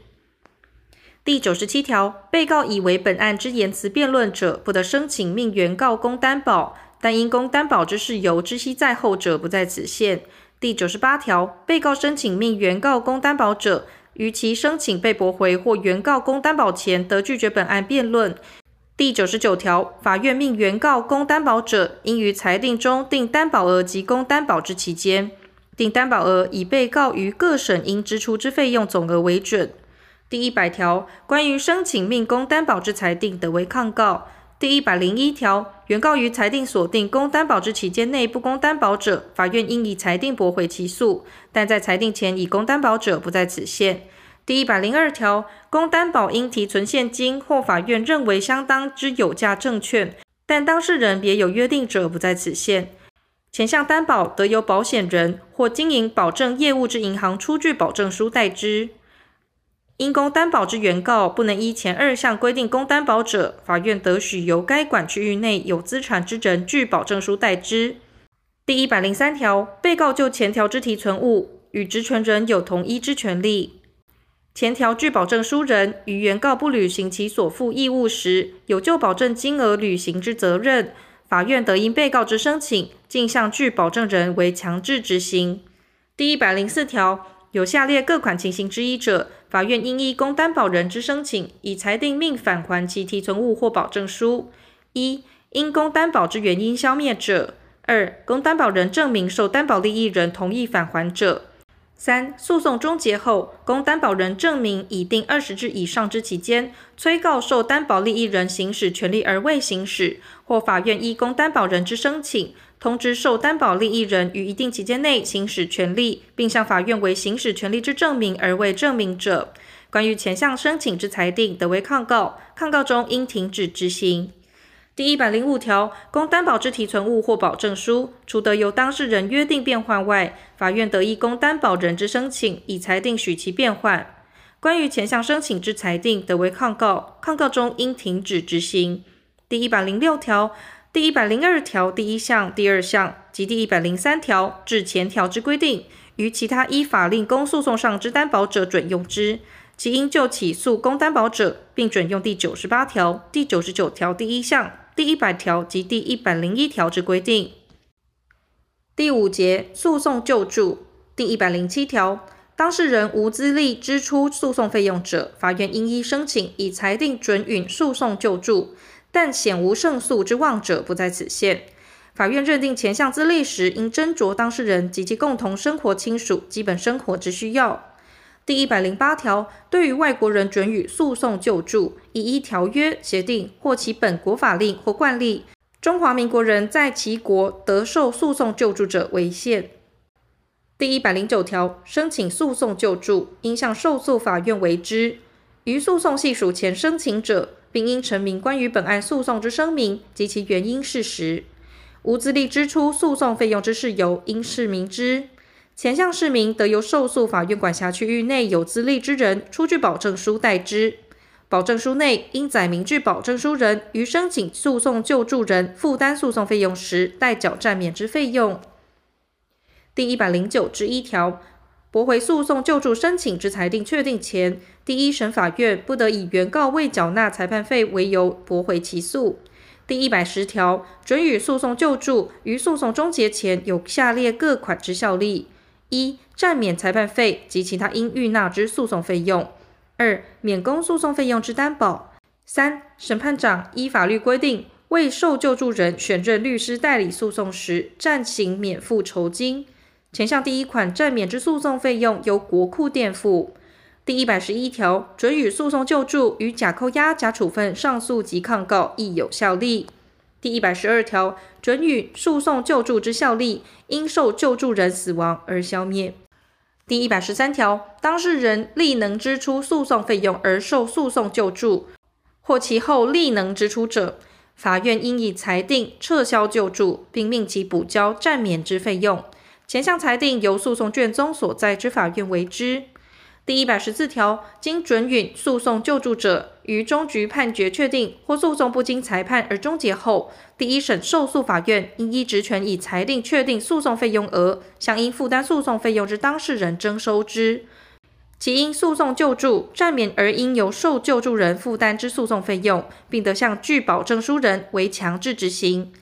第九十七条，被告以为本案之言辞辩论者，不得申请命原告供担保。但因公担保之事由知悉在后者，不在此限。第九十八条，被告申请命原告公担保者，于其申请被驳回或原告公担保前，得拒绝本案辩论。第九十九条，法院命原告公担保者，应于裁定中定担保额及公担保之期间，定担保额以被告于各审应支出之费用总额为准。第一百条，关于申请命公担保之裁定，得为抗告。第一百零一条，原告于裁定锁定供担保之期间内不供担保者，法院应以裁定驳回起诉；但在裁定前已供担保者，不在此限。第一百零二条，供担保应提存现金或法院认为相当之有价证券，但当事人别有约定者，不在此限。前项担保得由保险人或经营保证业务之银行出具保证书代之。因供担保之原告不能依前二项规定供担保者，法院得许由该管区域内有资产之人具保证书代之。第一百零三条，被告就前条之提存物与职权人有同一之权利。前条具保证书人于原告不履行其所负义务时，有就保证金额履行之责任，法院得因被告之申请，径向具保证人为强制执行。第一百零四条，有下列各款情形之一者，法院应依供担保人之申请，以裁定命返还其提存物或保证书：一、因供担保之原因消灭者；二、供担保人证明受担保利益人同意返还者；三、诉讼终结后，供担保人证明已定二十日以上之期间，催告受担保利益人行使权利而未行使，或法院依供担保人之申请，通知受担保利益人于一定期间内行使权利，并向法院为行使权利之证明而为证明者，关于前项申请之裁定，得为抗告，抗告中应停止执行。第一百零五条，供担保之提存物或保证书，除得由当事人约定变换外，法院得依供担保人之申请，以裁定许其变换。关于前项申请之裁定，得为抗告，抗告中应停止执行。第一百零六条、第一百零二条第一项、第二项及第一百零三条至前条之规定，于其他依法令公诉讼上之担保者准用之。其应就起诉供担保者，并准用第九十八条、第九十九条第一项。第一百条及第一百零一条之规定。第五节诉讼救助第一百零七条，当事人无资力支出诉讼费用者，法院应依申请以裁定准允诉讼救助，但显无胜诉之望者不在此限。法院认定前项资力时，应斟酌当事人及其共同生活亲属基本生活之需要。第一百零八条，对于外国人准予诉讼救助，以依条约、协定或其本国法令或惯例，中华民国人在其国得受诉讼救助者为限。第一百零九条，申请诉讼救助，应向受诉法院为之。于诉讼系属前申请者，并应陈明关于本案诉讼之声明及其原因事实。无资力支出诉讼费用之事由，应释明之。前项释明得由受诉法院管辖区域内有资力之人出具保证书代之，保证书内应载明具保证书人于申请诉讼救助人负担诉讼费用时代缴暂免之费用。第一百零九之一条，驳回诉讼救助申请之裁定确定前，第一审法院不得以原告未缴纳裁判费为由驳回起诉。第一百十条，准予诉讼救助于诉讼终结前有下列各款之效力。一、暂免裁判费及其他应预纳之诉讼费用；二、免供诉讼费用之担保；三、审判长依法律规定为受救助人选任律师代理诉讼时，暂行免付酬金。前项第一款暂免之诉讼费用由国库垫付。第一百十一条，准予诉讼救助与假扣押、假处分上诉及抗告亦有效力。第一百十二条，准予诉讼救助之效力，因受救助人死亡而消灭。第一百十三条，当事人力能支出诉讼费用而受诉讼救助，或其后力能支出者，法院应以裁定撤销救助，并命其补交暂免之费用。前项裁定由诉讼卷宗所在之法院为之。第一百十四条，经准允诉讼救助者，于终局判决确定或诉讼不经裁判而终结后，第一审受诉法院应依职权以裁定确定诉讼费用额，向应负担诉讼费用之当事人征收之。其因诉讼救助暂免而应由受救助人负担之诉讼费用，并得向具保证书人为强制执行。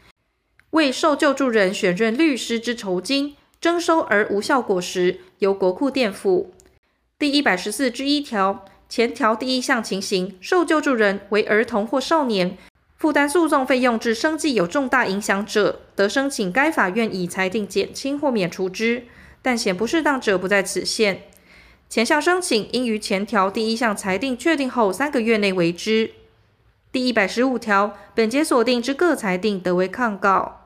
为受救助人选任律师之酬金征收而无效果时，由国库垫付。第一百十四之一条，前条第一项情形，受救助人为儿童或少年，负担诉讼费用致生计有重大影响者，得申请该法院以裁定减轻或免除之，但显不适当者不在此限。前项申请应于前条第一项裁定确定后三个月内为之。第一百十五条，本节所定之各裁定得为抗告。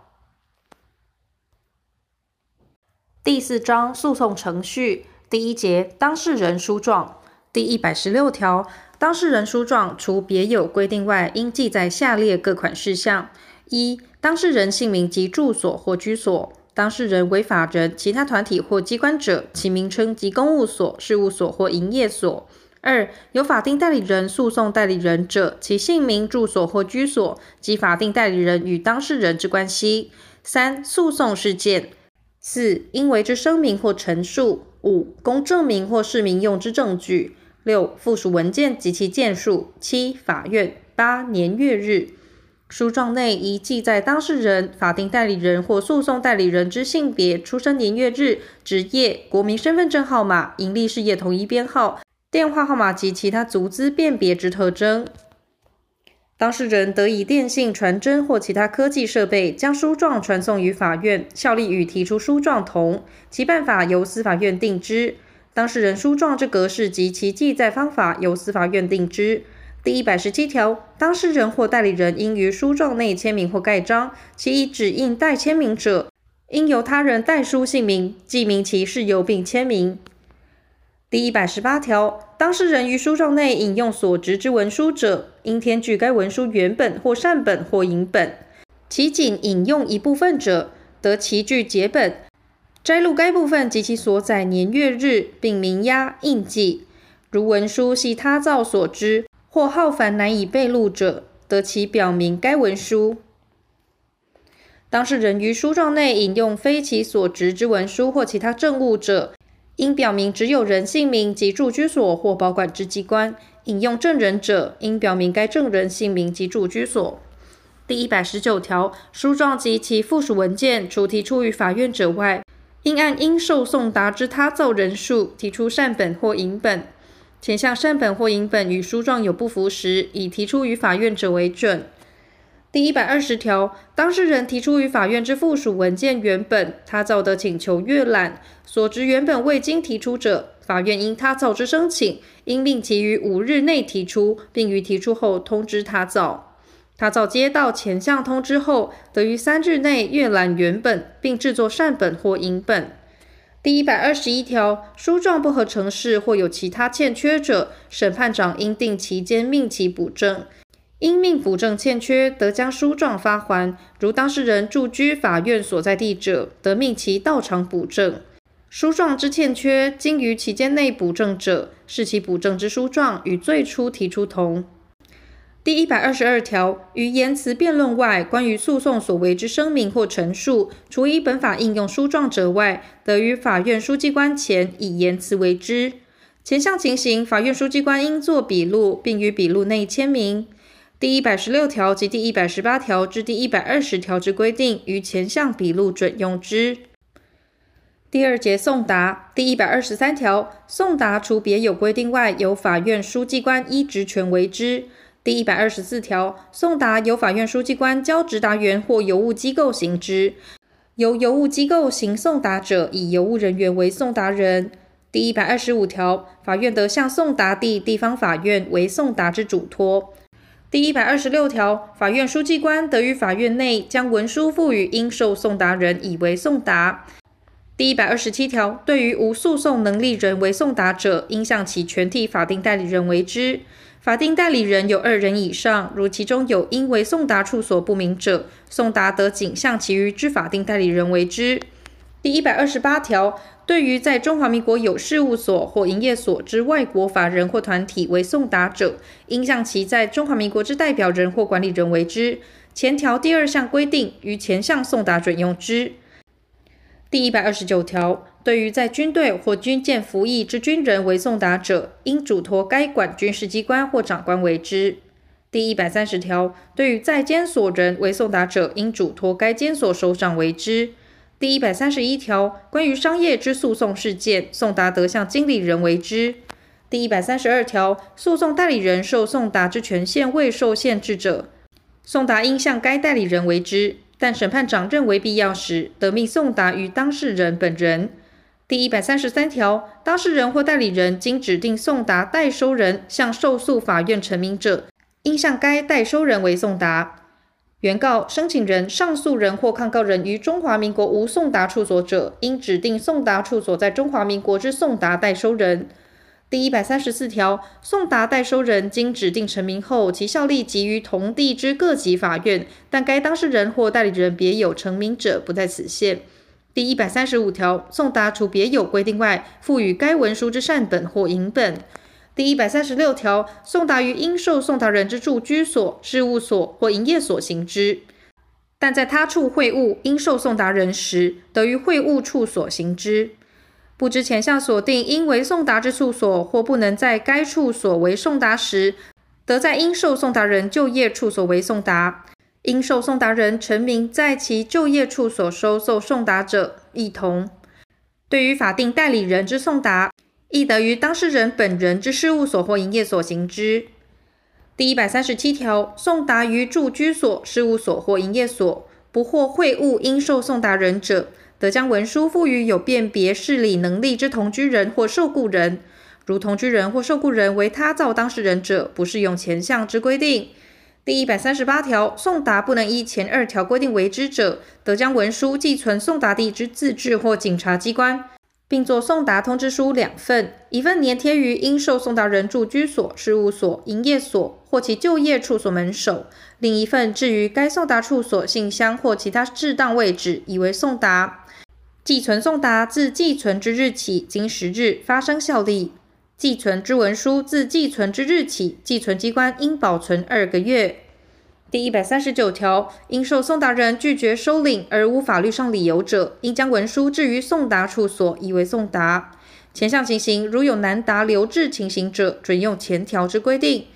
第四章诉讼程序。第一节当事人书状第一百十六条，当事人书状除别有规定外，应记载下列各款事项：一、当事人姓名及住所或居所；当事人为法人、其他团体或机关者，其名称及公务所、事务所或营业所；二、有法定代理人、诉讼代理人者，其姓名、住所或居所及法定代理人与当事人之关系；三、诉讼事件；四、应为之声明或陈述。五、供证明或市民用之证据；六、附属文件及其件数；七、法院；八、年月日。书状内宜记载当事人、法定代理人或诉讼代理人之性别、出生年月日、职业、国民身份证号码、营利事业统一编号、电话号码及其他足资辨别之特征。当事人得以电信、传真或其他科技设备将书状传送于法院，效力与提出书状同，其办法由司法院定之。当事人书状之格式及其记载方法由司法院定之。第一百十七条，当事人或代理人应于书状内签名或盖章，其已指印代签名者，应由他人代书姓名，记明其事由并签名。第一百十八条，当事人于书状内引用所执之文书者，应填具该文书原本或善本或影本，其仅引用一部分者，得其据结本，摘录该部分及其所载年月日，并明押印记。如文书系他造所知，或浩繁难以备录者，得其表明该文书。当事人于书状内引用非其所执之文书或其他证物者，应表明执有人姓名及住居所或保管之机关。引用证人者，应表明该证人姓名及住居所。第一百十九条，书状及其附属文件，除提出于法院者外，应按应受送达之他造人数，提出缮本或影本。前项缮本或影本与书状有不符时，以提出于法院者为准。第一百二十条，当事人提出于法院之附属文件原本，他造的请求阅览，所执原本未经提出者，法院因他造之申请，应命其于五日内提出，并于提出后通知他造。他造接到前项通知后，得于三日内阅览原本，并制作缮本或影本。第一百二十一条，书状不合程式或有其他欠缺者，审判长应定期间命其补正。因命补证欠缺，得将书状发还。如当事人住居法院所在地者，得命其到场补证。书状之欠缺，经于期间内补证者，视其补证之书状与最初提出同。第一百二十二条，于言辞辩论外，关于诉讼所为之声明或陈述，除依本法应用书状者外，得于法院书记官前以言辞为之。前项情形，法院书记官应作笔录，并于笔录内签名。第一百十六条及第一百十八条至第一百二十条之规定，于前项笔录准用之。第二节送达第一百二十三条，送达除别有规定外，由法院书记官依职权为之。第一百二十四条，送达由法院书记官交执达员或邮务机构行之。由邮务机构行送达者，以邮务人员为送达人。第一百二十五条，法院得向送达地地方法院为送达之嘱托。第一百二十六条，法院书记官得于法院内将文书付与应受送达人，以为送达。第一百二十七条，对于无诉讼能力人为送达者，应向其全体法定代理人为之。法定代理人有二人以上，如其中有应为送达处所不明者，送达得仅向其余之法定代理人为之。第一百二十八条。对于在中华民国有事务所或营业所之外国法人或团体为送达者，应向其在中华民国之代表人或管理人为之。前条第二项规定，于前项送达准用之。第一百二十九条，对于在军队或军舰服役之军人为送达者，应嘱托该管军事机关或长官为之。第一百三十条，对于在监所人为送达者，应嘱托该监所首长为之。第一百三十一条，关于商业之诉讼事件，送达得向经理人为之。第一百三十二条，诉讼代理人受送达之权限未受限制者，送达应向该代理人为之。但审判长认为必要时，得命送达于当事人本人。第一百三十三条，当事人或代理人经指定送达代收人向受诉法院陈明者，应向该代收人为送达。原告、申请人、上诉人或抗告人于中华民国无送达处所者，应指定送达处所在中华民国之送达代收人。第一百三十四条，送达代收人经指定成名后，其效力及于同地之各级法院，但该当事人或代理人别有成名者，不在此限。第一百三十五条，送达除别有规定外，赋予该文书之缮本或影本。第一百三十六条，送达于应受送达人之住居所、事务所或营业所行之，但在他处会晤应受送达人时，得于会晤处所行之。不知前项所定应为送达之处所或不能在该处所为送达时，得在应受送达人就业处所为送达。应受送达人陈明在其就业处所收受送达者，亦同。对于法定代理人之送达，亦得于当事人本人之事务所或营业所行之。第一百三十七条，送达于住居所、事务所或营业所，不获会务应受送达人者，得将文书付予有辨别事理能力之同居人或受雇人。如同居人或受雇人为他造当事人者，不适用前项之规定。第一百三十八条，送达不能依前二条规定为之者，得将文书寄存送达地之自治或警察机关。并作送达通知书两份，一份粘贴于应受送达人住居所、事务所、营业所或其就业处所门首；另一份置于该送达处所信箱或其他适当位置，以为送达。寄存送达自寄存之日起，经十日发生效力。寄存之文书自寄存之日起，寄存机关应保存二个月。第一百三十九条，因受送达人拒绝收领而无法律上理由者，应将文书置于送达处所，以为送达。前项情形如有难达留置情形者，准用前条之规定。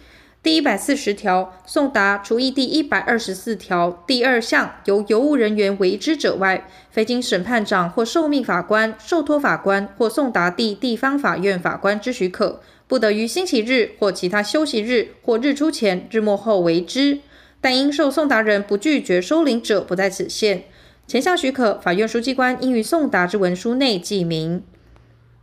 第一百四十条，送达除依第一百二十四条第二项由邮务人员为之者外，非经审判长或受命法官、受托法官或送达地地方法院法官之许可，不得于星期日或其他休息日或日出前、日末后为之。但应受送达人不拒绝收领者，不在此限。前项许可，法院书记官应于送达之文书内记明。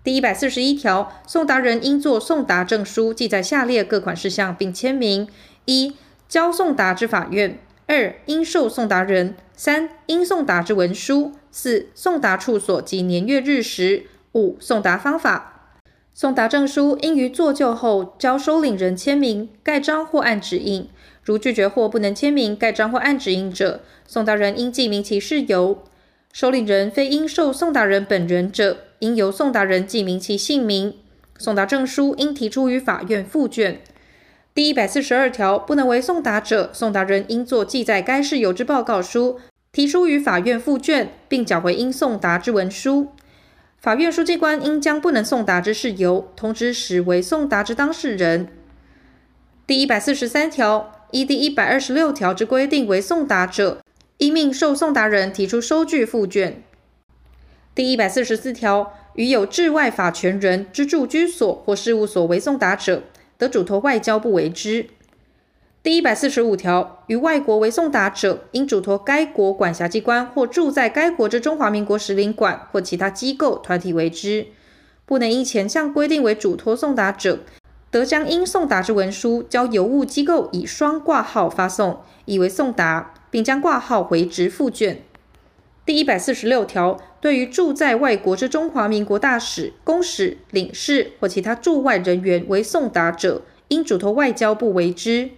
第一百四十一条，送达人应作送达证书，记载下列各款事项，并签名：一、交送达之法院；二、应受送达人；三、应送达之文书；四、送达处所及年月日时；五、送达方法。送达证书应于作就后交收领人签名、盖章或按指印。如拒绝或不能签名、盖章或按指印者，送达人应记明其事由。收领人非应受送达人本人者，应由送达人记明其姓名。送达证书应提出于法院复卷。第一百四十二条，不能为送达者，送达人应作记载该事由之报告书，提出于法院复卷，并缴回应送达之文书。法院书记官应将不能送达之事由通知使为送达之当事人。第一百四十三条。依第一百二十六条之规定为送达者，应命受送达人提出收据附卷。第一百四十四条，于有治外法权人之住居所或事务所为送达者，得嘱托外交部为之。第一百四十五条，于外国为送达者，应嘱托该国管辖机关或驻在该国之中华民国使领馆或其他机构团体为之。不能依前项规定为嘱托送达者，得将应送达之文书交邮务机构以双挂号发送，以为送达，并将挂号回执附卷。第一百四十六条，对于住在外国之中华民国大使、公使、领事或其他驻外人员为送达者，应嘱托外交部为之。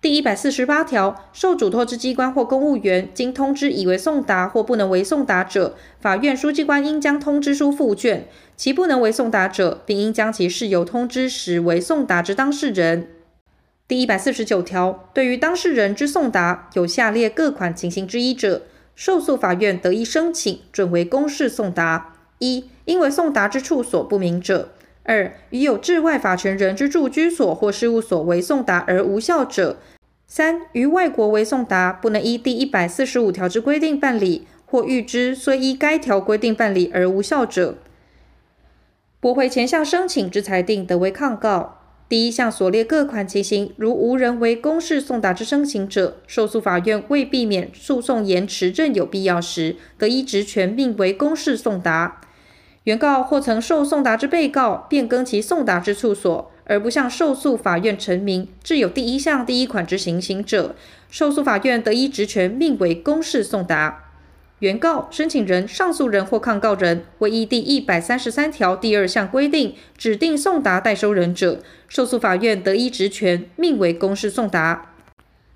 第一百四十八条，受嘱托之机关或公务员，经通知已为送达或不能为送达者，法院书记官应将通知书复卷；其不能为送达者，并应将其事由通知使为送达之当事人。第一百四十九条，对于当事人之送达有下列各款情形之一者，受诉法院得以申请准为公事送达：一、因为送达之处所不明者；二、与有治外法权人之住居所或事务所为送达而无效者。三、于外国为送达，不能依第一百四十五条之规定办理，或预知虽依该条规定办理而无效者，驳回前项申请之裁定，得为抗告。第一项所列各款情形，如无人为公事送达之申请者，受诉法院为避免诉讼延迟认有必要时，得依职权命为公事送达。原告或曾受送达之被告变更其送达之处所。而不向受诉法院陈明，致有第一项第一款之情形者，受诉法院得依职权命为公事送达。原告、申请人、上诉人或抗告人为依第一百三十三条第二项规定指定送达代收人者，受诉法院得依职权命为公事送达。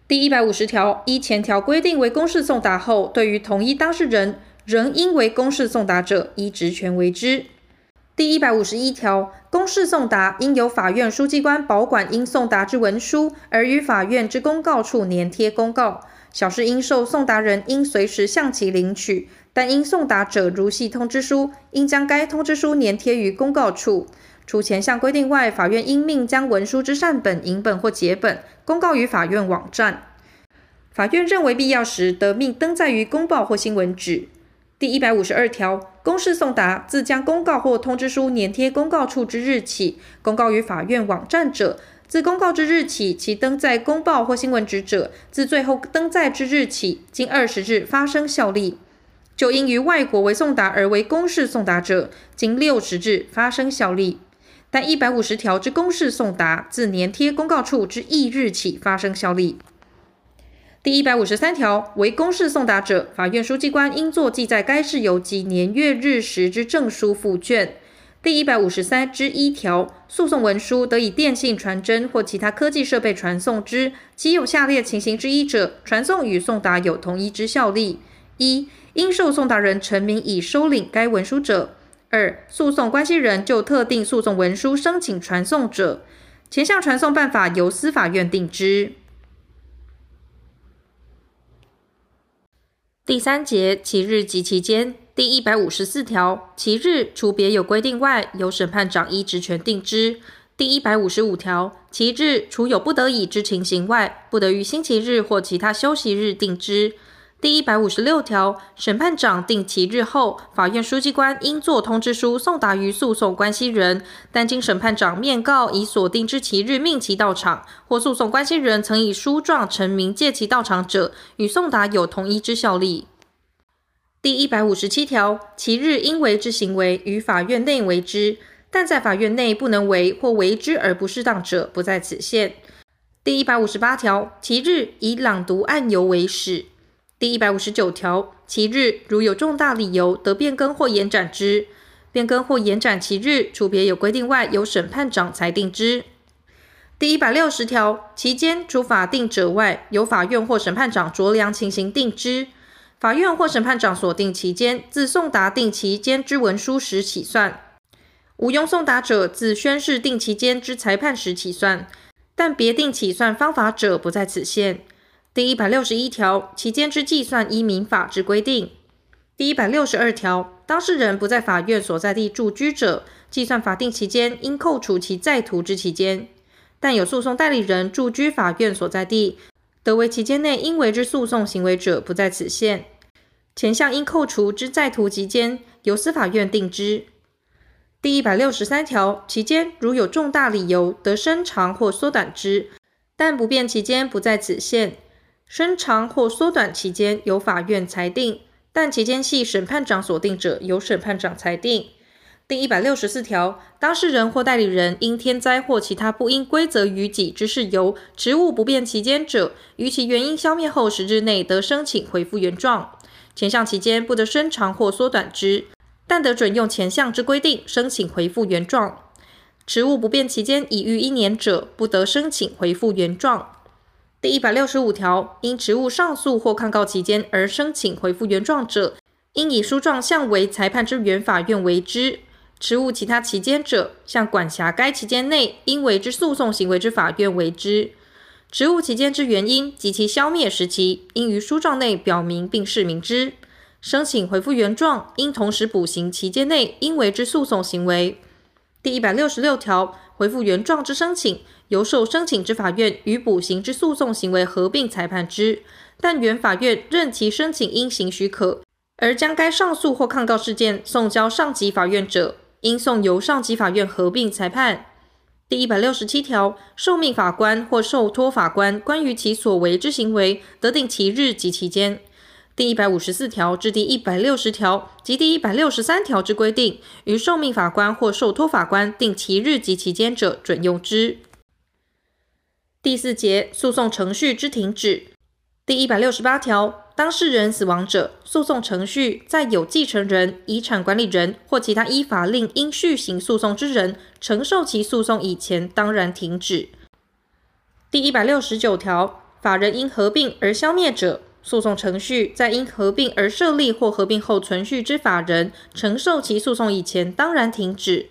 第一百五十条，依前条规定为公事送达后，对于同一当事人仍应为公事送达者，依职权为之。第一百五十一条，公事送达应由法院书记官保管应送达之文书，而于法院之公告处粘贴公告。小事应受送达人应随时向其领取，但因送达者如系通知书，应将该通知书粘贴于公告处。除前项规定外，法院应命将文书之善本、影本或结本公告于法院网站。法院认为必要时，得命登载于公报或新闻纸。第一百五十二条，公示送达自将公告或通知书粘贴公告处之日起，公告于法院网站者，自公告之日起，其登载公报或新闻纸者，自最后登载之日起，经二十日发生效力；就因于外国为送达而为公事送达者，经六十日发生效力。但一百五十条之公示送达，自粘贴公告处之翌日起发生效力。第一百五十三条，为公事送达者，法院书记官应作记载该事由及年月日时之证书附卷。第一百五十三之一条，诉讼文书得以电信传真或其他科技设备传送之，其有下列情形之一者，传送与送达有同一之效力：一、应受送达人陈明已收领该文书者；二、诉讼关系人就特定诉讼文书申请传送者，前项传送办法由司法院定之。第三节，其日及其间，第一百五十四条，其日除别有规定外，由审判长依职权定之。第一百五十五条，其日除有不得已之情形外，不得于星期日或其他休息日定之。第一百五十六条，审判长定其日后，法院书记官应作通知书送达于诉讼关系人，但经审判长面告已所定之期日命其到场，或诉讼关系人曾以书状陈明借其到场者，与送达有同一之效力。第一百五十七条，其日应为之行为于法院内为之，但在法院内不能为或为之而不适当者，不在此限。第一百五十八条，其日以朗读案由为始。第一百五十九条，其日如有重大理由得变更或延展之，变更或延展其日，除别有规定外，由审判长裁定之。第一百六十条，期间除法定者外，由法院或审判长酌量情形定之。法院或审判长所定期间，自送达定期间之文书时起算；无庸送达者，自宣示定期间之裁判时起算。但别定起算方法者，不在此限。第一百六十一条，期间之计算依民法之规定。第一百六十二条，当事人不在法院所在地住居者，计算法定期间应扣除其在途之期间；但有诉讼代理人住居法院所在地，得为期间内应为之诉讼行为者，不在此限。前项应扣除之在途期间，由司法院定之。第一百六十三条，期间如有重大理由得伸长或缩短之，但不变期间不在此限。伸长或缩短期间由法院裁定，但期间系审判长所定者，由审判长裁定。第一百六十四条，当事人或代理人因天灾或其他不应归责于己之事由，职务不便期间者，于其原因消灭后十日内得申请回复原状。前项期间不得伸长或缩短之，但得准用前项之规定申请回复原状。职务不便期间已逾一年者，不得申请回复原状。第一百六十五条，因职务上诉或抗告期间而申请回复原状者，应以书状向为裁判之原法院为之；职务其他期间者，向管辖该期间内应为之诉讼行为之法院为之。职务期间之原因及其消灭时期，应于书状内表明并释明之。申请回复原状，应同时补行期间内应为之诉讼行为。第一百六十六条，回复原状之申请，由受申请之法院与补行之诉讼行为合并裁判之，但原法院认其申请应行许可，而将该上诉或抗告事件送交上级法院者，应送由上级法院合并裁判。第一百六十七条，受命法官或受托法官关于其所为之行为，得定其日及期间。第一百五十四条至第一百六十条及第一百六十三条之规定，于受命法官或受托法官定其日及期间者，准用之。第四节诉讼程序之停止。第一百六十八条，当事人死亡者，诉讼程序在有继承人、遗产管理人或其他依法令应续行诉讼之人承受其诉讼以前，当然停止。第一百六十九条，法人因合并而消灭者，诉讼程序在因合并而设立或合并后存续之法人承受其诉讼以前，当然停止。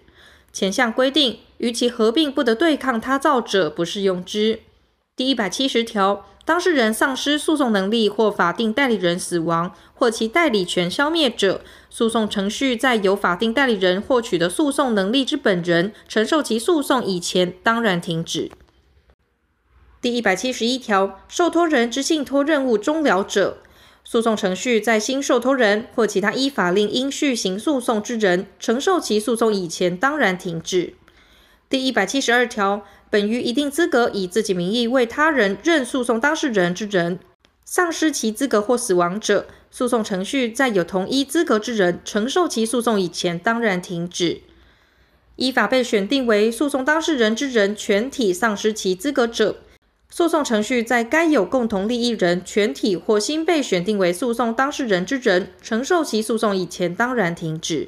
前项规定，与其合并不得对抗他造者，不适用之。第一百七十条，当事人丧失诉讼能力或法定代理人死亡或其代理权消灭者，诉讼程序在由法定代理人获取的诉讼能力之本人承受其诉讼以前，当然停止。第一百七十一条，受托人之信托任务终了者，诉讼程序在新受托人或其他依法令应续行诉讼之人承受其诉讼以前，当然停止。第一百七十二条，本于一定资格以自己名义为他人任诉讼当事人之人，丧失其资格或死亡者，诉讼程序在有同一资格之人承受其诉讼以前，当然停止。依法被选定为诉讼当事人之人全体丧失其资格者，诉讼程序在该有共同利益人全体或新被选定为诉讼当事人之人承受其诉讼以前，当然停止。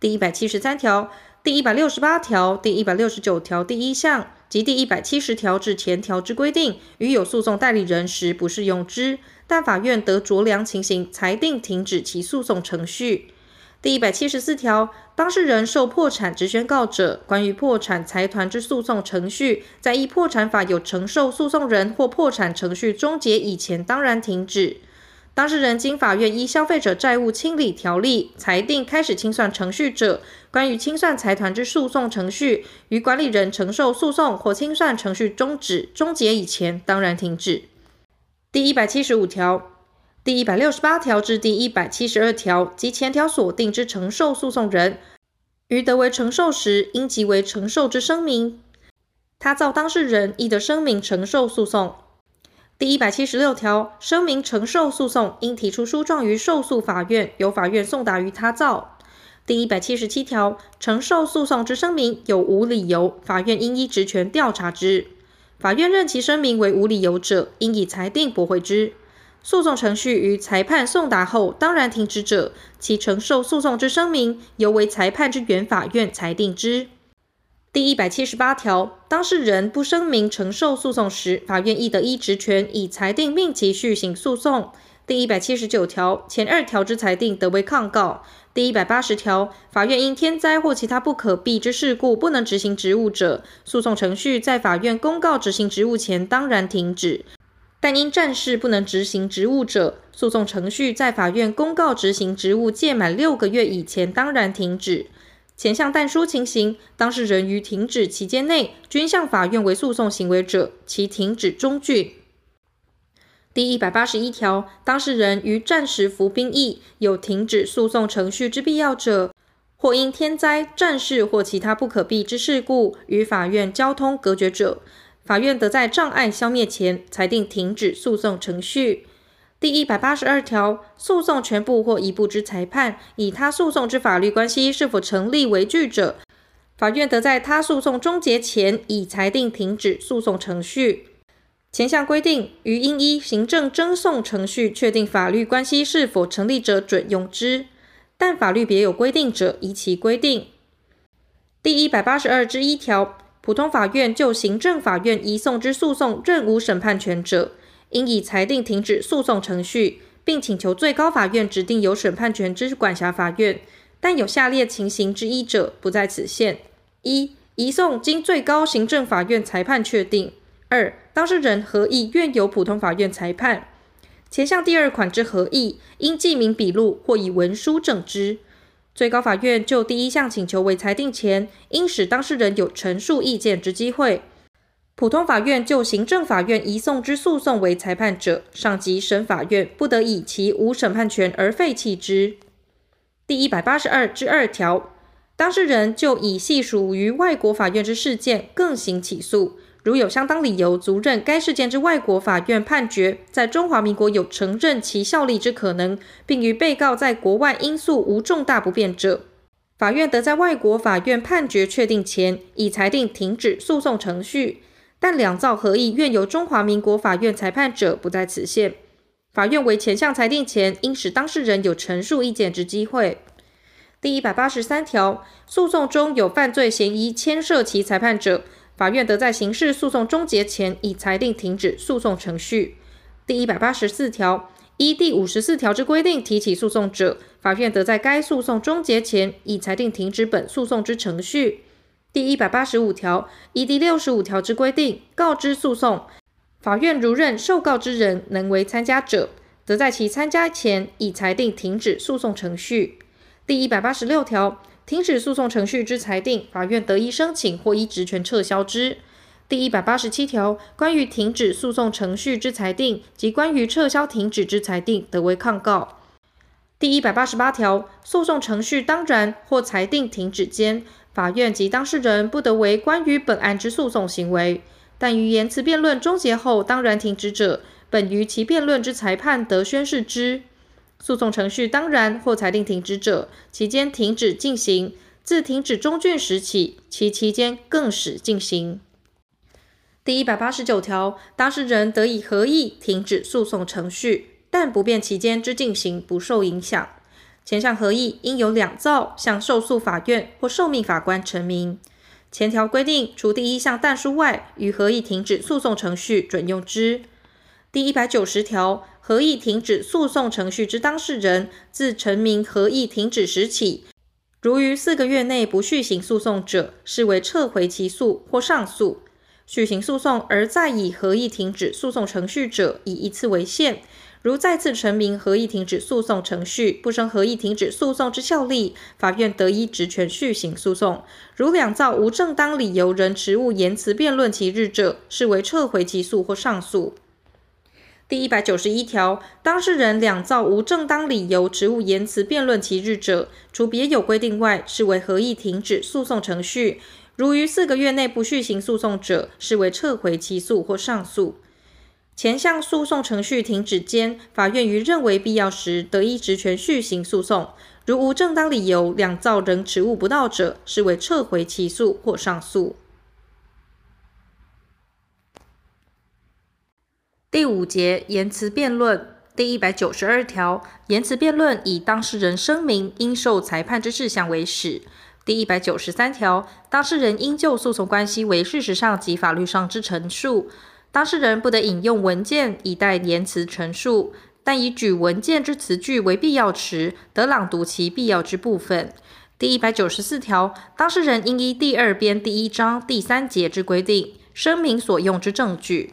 第一百七十三条、第一百六十八条、第一百六十九条第一项及第一百七十条至前条之规定，于有诉讼代理人时不适用之，但法院得酌量情形裁定停止其诉讼程序。第一百七十四条，当事人受破产之宣告者，关于破产财团之诉讼程序，在依破产法有承受诉讼人或破产程序终结以前，当然停止。当事人经法院依消费者债务清理条例裁定开始清算程序者，关于清算财团之诉讼程序，于管理人承受诉讼或清算程序终止、终结以前，当然停止。第一百七十五条、第一百六十八条至第一百七十二条及前条所定之承受诉讼人，于得为承受时，应即为承受之声明。他造当事人亦得声明承受诉讼。第一百七十六条，声明承受诉讼，应提出书状于受诉法院，由法院送达于他造。第一百七十七条，承受诉讼之声明有无理由，法院应依职权调查之。法院认其声明为无理由者，应以裁定驳回之。诉讼程序于裁判送达后当然停止者，其承受诉讼之声明由为裁判之原法院裁定之。第一百七十八条，当事人不声明承受诉讼时，法院亦得依职权以裁定命其续行诉讼。第一百七十九条，前二条之裁定得为抗告。第一百八十条，法院因天灾或其他不可避之事故不能执行职务者，诉讼程序在法院公告执行职务前当然停止；但因战事不能执行职务者，诉讼程序在法院公告执行职务届满六个月以前当然停止。前项但书情形，当事人于停止期间内均向法院为诉讼行为者，其停止终具。第一百八十一条，当事人于战时服兵役，有停止诉讼程序之必要者，或因天灾、战事或其他不可避之事故与法院交通隔绝者，法院得在障碍消灭前裁定停止诉讼程序。第一百八十二条，诉讼全部或一部之裁判，以他诉讼之法律关系是否成立为据者，法院得在他诉讼终结前，已裁定停止诉讼程序。前项规定，于应依行政争讼程序确定法律关系是否成立者准用之，但法律别有规定者，依其规定。第一百八十二之一条，普通法院就行政法院移送之诉讼任无审判权者。应以裁定停止诉讼程序，并请求最高法院指定有审判权之管辖法院，但有下列情形之一者，不在此限：一、移送经最高行政法院裁判确定；二、当事人合意愿由普通法院裁判。前项第二款之合意，应记名笔录或以文书证之。最高法院就第一项请求为裁定前，应使当事人有陈述意见之机会。普通法院就行政法院移送之诉讼为裁判者，上级审法院不得以其无审判权而废弃之。第一百八十二之二条，当事人就已系属于外国法院之事件，更行起诉，如有相当理由，足认该事件之外国法院判决在中华民国有承认其效力之可能，并于被告在国外因素无重大不便者，法院得在外国法院判决确定前，已裁定停止诉讼程序。但两造合意愿由中华民国法院裁判者，不在此限。法院为前项裁定前，应使当事人有陈述意见之机会。第一百八十三条，诉讼中有犯罪嫌疑牵涉其裁判者，法院得在刑事诉讼终结前，以裁定停止诉讼程序。第一百八十四条，依第五十四条之规定提起诉讼者，法院得在该诉讼终结前，以裁定停止本诉讼之程序。第一百八十五条，依第六十五条之规定告知诉讼，法院如认受告之人能为参加者，则在其参加前已裁定停止诉讼程序。第一百八十六条，停止诉讼程序之裁定，法院得依申请或依职权撤销之。第一百八十七条，关于停止诉讼程序之裁定及关于撤销停止之裁定，得为抗告。第一百八十八条，诉讼程序当然或裁定停止间。法院及当事人不得为关于本案之诉讼行为，但于言辞辩论终结后当然停止者，本于其辩论之裁判得宣示之。诉讼程序当然或裁定停止者，期间停止进行，自停止中卷时起，其期间更始进行。第一百八十九条，当事人得以合意停止诉讼程序，但不辩期间之进行不受影响。前项合意应有两造向受诉法院或受命法官陈明。前条规定，除第一项但书外，于合意停止诉讼程序准用之。第一百九十条，合意停止诉讼程序之当事人，自陈明合意停止时起，如于四个月内不续行诉讼者，视为撤回起诉或上诉。续行诉讼而再以合意停止诉讼程序者，以一次为限。如再次陈明合意停止诉讼程序，不生合意停止诉讼之效力，法院得依职权续行诉讼。如两造无正当理由仍迟误言辞辩论期日者，视为撤回起诉或上诉。第一百九十一条，当事人两造无正当理由迟误言辞辩论期日者，除别有规定外，视为合意停止诉讼程序。如于四个月内不续行诉讼者，视为撤回起诉或上诉。前项诉讼程序停止间，法院于认为必要时，得依职权续行诉讼。如无正当理由，两造仍迟误不到者，视为撤回起诉或上诉。第五节言辞辩论第一百九十二条，言辞辩论以当事人声明应受裁判之事项为始。第一百九十三条，当事人应就诉讼关系为事实上及法律上之陈述。当事人不得引用文件以代言辞陈述，但以举文件之词句为必要时，得朗读其必要之部分。第一百九十四条，当事人应依第二编第一章第三节之规定，声明所用之证据。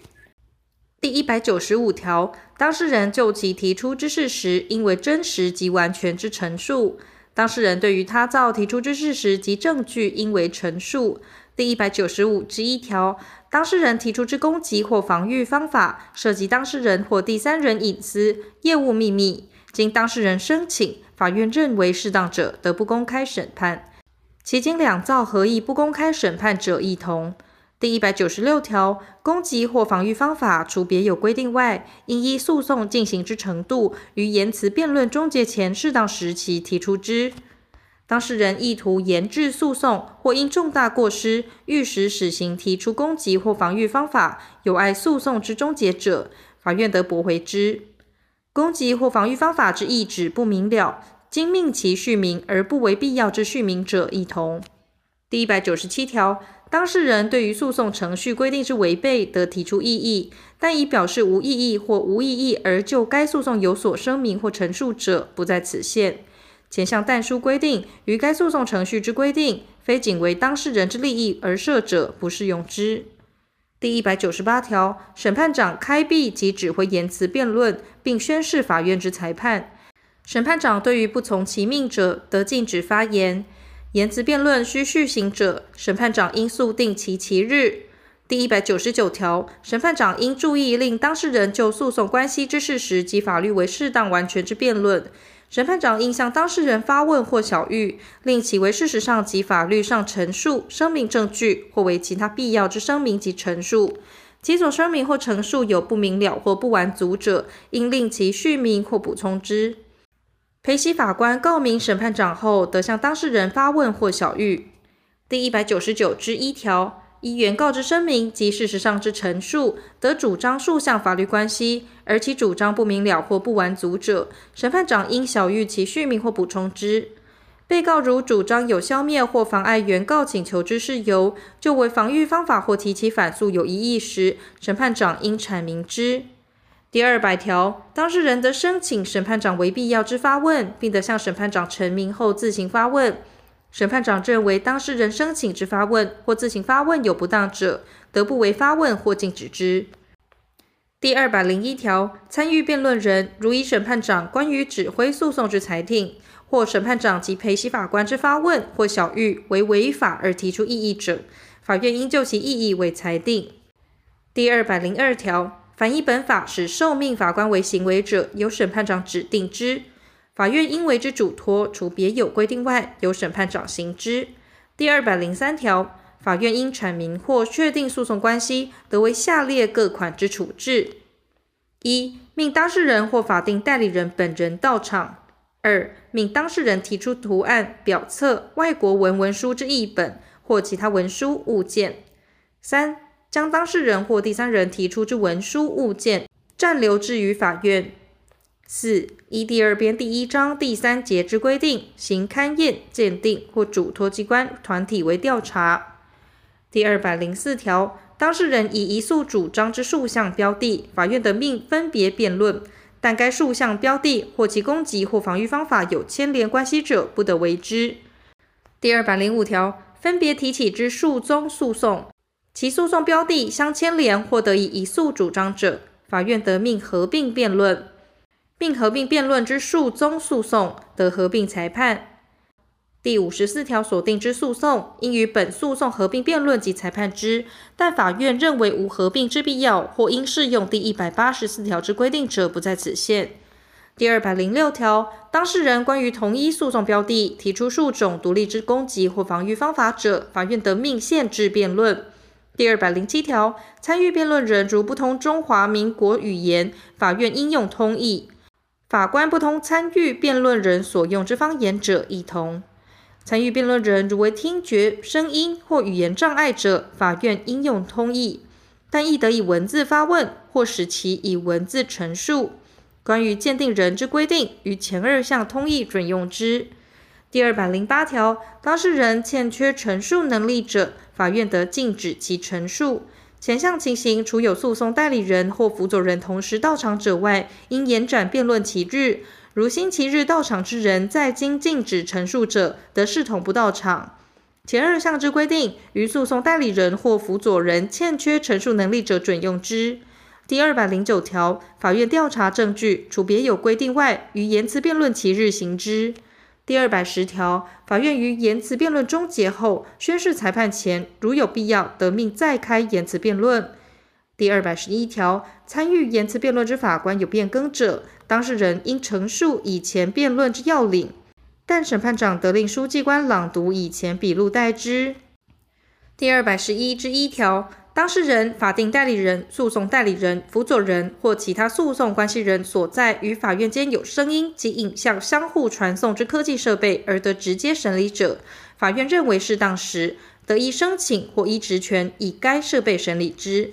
第一百九十五条，当事人就其提出之事实，应为真实及完全之陈述。当事人对于他造提出之事实及证据，应为陈述。第一百九十五之一条。当事人提出之攻击或防御方法，涉及当事人或第三人隐私、业务秘密，经当事人申请，法院认为适当者，得不公开审判。其经两造合意不公开审判者，亦同。第一百九十六条，攻击或防御方法，除别有规定外，应依诉讼进行之程度，于言辞辩论终结前适当时期提出之。当事人意图延滞诉讼，或因重大过失欲使始行提出攻击或防御方法，有碍诉讼之终结者，法院得驳回之。攻击或防御方法之意旨不明了，经命其续明而不为必要之续明者，亦同。第一百九十七条，当事人对于诉讼程序规定之违背，得提出异议，但以表示无异议或无异议而就该诉讼有所声明或陈述者，不在此限。前项但书规定，于该诉讼程序之规定，非仅为当事人之利益而设者，不适用之。第一百九十八条，审判长开闭及指挥言辞辩论，并宣示法院之裁判。审判长对于不从其命者，得禁止发言。言辞辩论需续行者，审判长应速定其期日。第一百九十九条，审判长应注意令当事人就诉讼关系之事实及法律为适当完全之辩论。审判长应向当事人发问或小玉，令其为事实上及法律上陈述、声明证据，或为其他必要之声明及陈述。其所声明或陈述有不明了或不完足者，应令其续明或补充之。陪席法官告明审判长后，得向当事人发问或小玉。第一百九十九之一条。依原告之声明及事实上之陈述，得主张数项法律关系，而其主张不明了或不完足者，审判长应晓諭其续明或补充之。被告如主张有消灭或妨碍原告请求之事由，就为防御方法或提起反诉有异议时，审判长应阐明之。第二百条，当事人得申请审判长为必要之发问，并得向审判长陈明后自行发问。审判长认为当事人申请之发问或自行发问有不当者，得不为发问或禁止之。第二百零一条，参与辩论人如以审判长关于指挥诉讼之裁定，或审判长及陪席法官之发问或晓諭为违法而提出异议者，法院应就其异议为裁定。第二百零二条，凡依本法使受命法官为行为者，由审判长指定之。法院应为之嘱托，除别有规定外，由审判长行之。第二百零三条，法院应阐明或确定诉讼关系，得为下列各款之处置：一、命当事人或法定代理人本人到场；二、命当事人提出图案、表册、外国文文书之译本或其他文书物件；三、将当事人或第三人提出之文书物件暂留置于法院；四、依第二编第一章第三节之规定，行勘验、鉴定或嘱托机关团体为调查。第二百零四条，当事人以一诉主张之数项标的，法院得命分别辩论，但该数项标的或其攻击或防御方法有牵连关系者，不得为之。第二百零五条，分别提起之数宗诉讼，其诉讼标的相牵连或得以一诉主张者，法院得命合并辩论，并合并辩论之数宗诉讼得合并裁判。第五十四条所定之诉讼，应与本诉讼合并辩论及裁判之，但法院认为无合并之必要，或应适用第一百八十四条之规定者，不在此限。第二百零六条，当事人关于同一诉讼标的提出数种独立之攻击或防御方法者，法院得命限制辩论。第二百零七条，参与辩论人如不通中华民国语言，法院应用通译；法官不通参与辩论人所用之方言者，亦同。参与辩论人如为听觉、声音或语言障碍者，法院应用通译，但亦得以文字发问或使其以文字陈述。关于鉴定人之规定，于前二项通译准用之。第二百零八条，当事人欠缺陈述能力者，法院得禁止其陈述。前项情形，除有诉讼代理人或辅佐人同时到场者外，应延展辩论期日。如星期日到场之人，在经禁止陈述者，得视同不到场。前二项之规定，于诉讼代理人或辅佐人欠缺陈述能力者，准用之。第二百零九条，法院调查证据，除别有规定外，于言辞辩论期日行之。第二百十条，法院于言辞辩论终结后，宣示裁判前，如有必要，得命再开言辞辩论。第二百十一条，参与言辞辩论之法官有变更者，当事人应陈述以前辩论之要领，但审判长得令书记官朗读以前笔录代之。第二百十一之一条，当事人、法定代理人、诉讼代理人、辅佐人或其他诉讼关系人所在与法院间有声音及影像相互传送之科技设备而得直接审理者，法院认为适当时，得以申请或依职权以该设备审理之。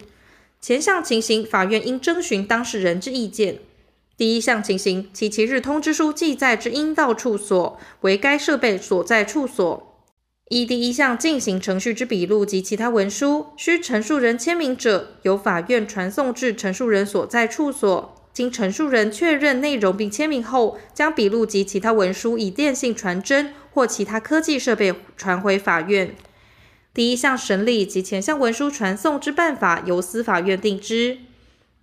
前项情形，法院应征询当事人之意见。第一项情形，其其日通知书记载之应到处所为该设备所在处所，依第一项进行程序之笔录及其他文书，需陈述人签名者，由法院传送至陈述人所在处所，经陈述人确认内容并签名后，将笔录及其他文书以电信传真或其他科技设备传回法院。第一项审理及前项文书传送之办法，由司法院定之。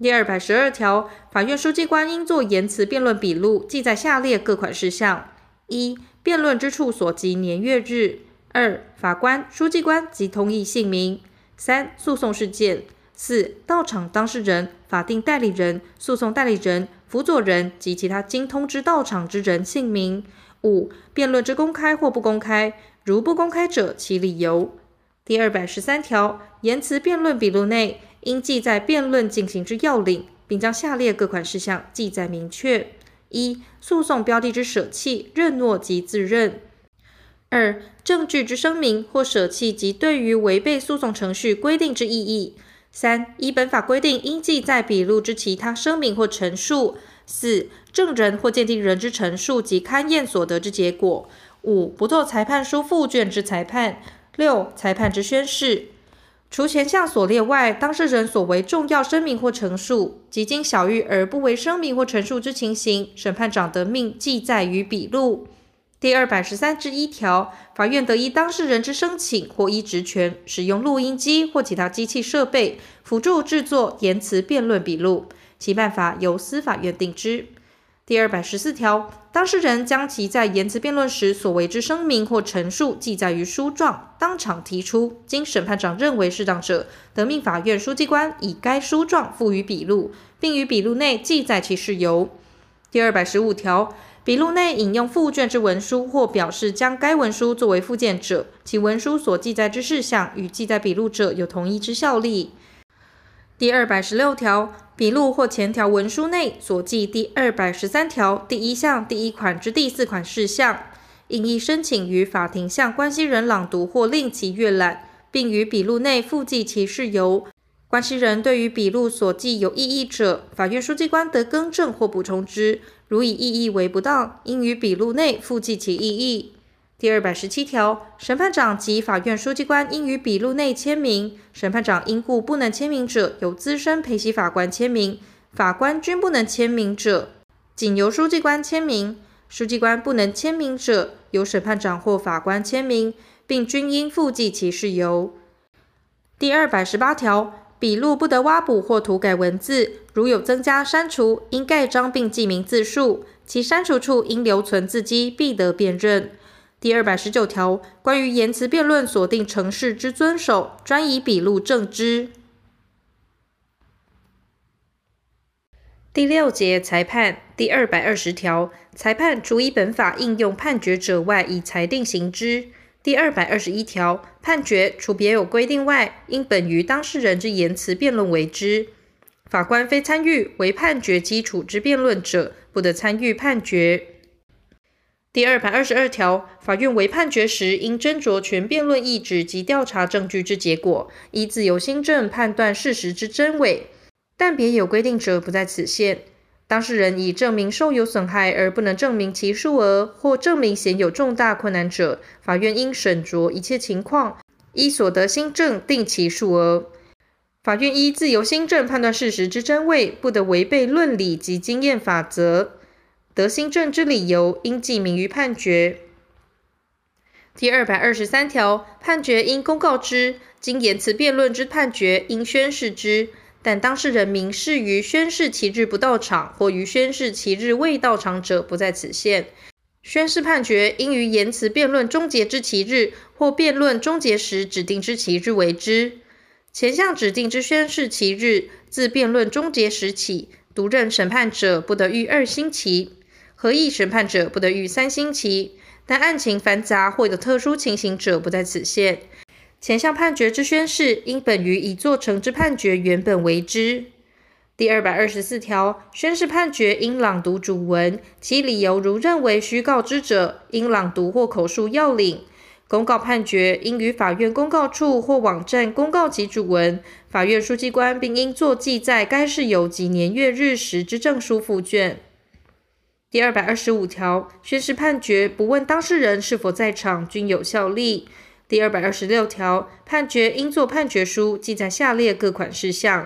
第二百十二条，法院书记官应作言辞辩论笔录，记载下列各款事项：一、辩论之处所及年月日；二、法官、书记官及通译姓名；三、诉讼事件；四、到场当事人、法定代理人、诉讼代理人、辅佐人及其他经通知到场之人姓名；五、辩论之公开或不公开，如不公开者，其理由。第二百十三条，言辞辩论笔录内应记载辩论进行之要领，并将下列各款事项记载明确：一、诉讼标的之舍弃、认诺及自认；二、证据之声明或舍弃及对于违背诉讼程序规定之异议；三、依本法规定应记载笔录之其他声明或陈述；四、证人或鉴定人之陈述及勘验所得之结果；五、不作裁判书附卷之裁判。六、裁判之宣示，除前项所列外，当事人所为重要声明或陈述，及经晓諭而不为声明或陈述之情形，审判长得命记载于笔录。第二百十三之一条，法院得依当事人之申请或依职权，使用录音机或其他机器设备辅助制作言辞辩论笔录，其办法由司法院定之。第二百十四条，当事人将其在言辞辩论时所为之声明或陈述记载于书状，当场提出，经审判长认为适当者，得命法院书记官以该书状附于笔录，并于笔录内记载其事由。第二百十五条，笔录内引用附卷之文书或表示将该文书作为附件者，其文书所记载之事项与记载笔录者有同一之效力。第二百十六条，笔录或前条文书内所记第二百十三条第一项第一款之第四款事项，应依申请于法庭向关系人朗读或令其阅览，并于笔录内附记其事由。关系人对于笔录所记有异议者，法院书记官得更正或补充之。如以异议为不当，应于笔录内附记其异议。第二百十七条，审判长及法院书记官应于笔录内签名。审判长因故不能签名者，由资深陪席法官签名；法官均不能签名者，仅由书记官签名。书记官不能签名者，由审判长或法官签名，并均应附记其事由。第二百十八条。笔录不得挖补或涂改文字，如有增加、删除，应盖章并记明字数。其删除处应留存字迹，必得辨认。第二百十九条，关于言辞辩论锁定程式之遵守，专以笔录证之。第六节裁判第二百二十条，裁判除依本法应用判决者外，以裁定行之。第二百二十一条，判决除别有规定外，应本于当事人之言辞辩论为之。法官非参与为判决基础之辩论者，不得参与判决。第二百二十二条，法院为判决时，应斟酌全辩论意旨及调查证据之结果，依自由心证判断事实之真伪，但别有规定者，不在此限。当事人已证明受有损害而不能证明其数额，或证明显有重大困难者，法院应审酌一切情况，依所得新证定其数额。法院依自由心证判断事实之真伪，不得违背论理及经验法则。得心证之理由，应记明于判决。第二百二十三条，判决应公告之，经言辞辩论之判决，应宣示之。但当事人明示于宣誓期日不到场，或于宣誓期日未到场者，不在此限。宣誓判决应于言辞辩论终结之期日，或辩论终结时指定之期日为之。前项指定之宣誓期日，自辩论终结时起，独任审判者不得逾二星期，合议审判者不得逾三星期。但案情繁杂或有特殊情形者，不在此限。前项判决之宣示，应本于已作成之判决原本为之。第二百二十四条，宣示判决应朗读主文，其理由如认为需告知者，应朗读或口述要领。公告判决应于法院公告处或网站公告其主文，法院书记官并应作记在该事由及年月日时之证书附卷。第二百二十五条，宣示判决不问当事人是否在场，均有效力。第二百二十六条，判决应作判决书，记载下列各款事项：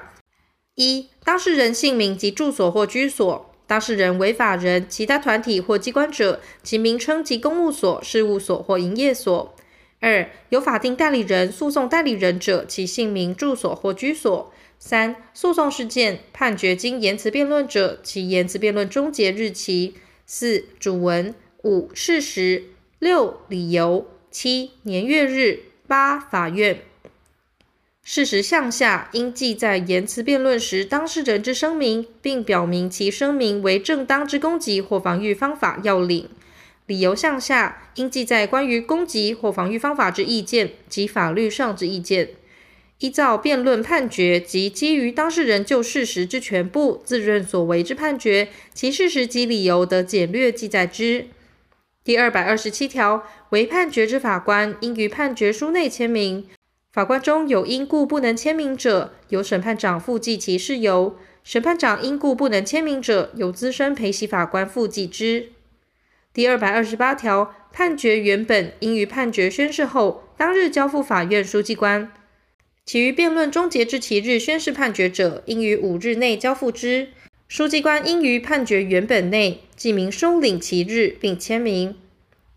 一、当事人姓名及住所或居所；当事人为法人、其他团体或机关者，其名称及公务所、事务所或营业所；二、有法定代理人、诉讼代理人者，其姓名、住所或居所；三、诉讼事件判决经言辞辩论者，其言辞辩论终结日期；四、主文；五、事实；六、理由。七、年月日。八、法院。事实项下应记载言辞辩论时当事人之声明，并表明其声明为正当之攻击或防御方法要领。理由项下应记载关于攻击或防御方法之意见及法律上之意见。依照辩论判决及基于当事人就事实之全部自认所为之判决，其事实及理由得简略记载之。第二百二十七条，为判决之法官，应于判决书内签名。法官中有因故不能签名者，由审判长附记其事由。审判长因故不能签名者，由资深陪席法官附记之。第二百二十八条，判决原本应于判决宣示后当日交付法院书记官。其余辩论终结之期日宣示判决者，应于五日内交付之。书记官应于判决原本内记明收领其日，并签名。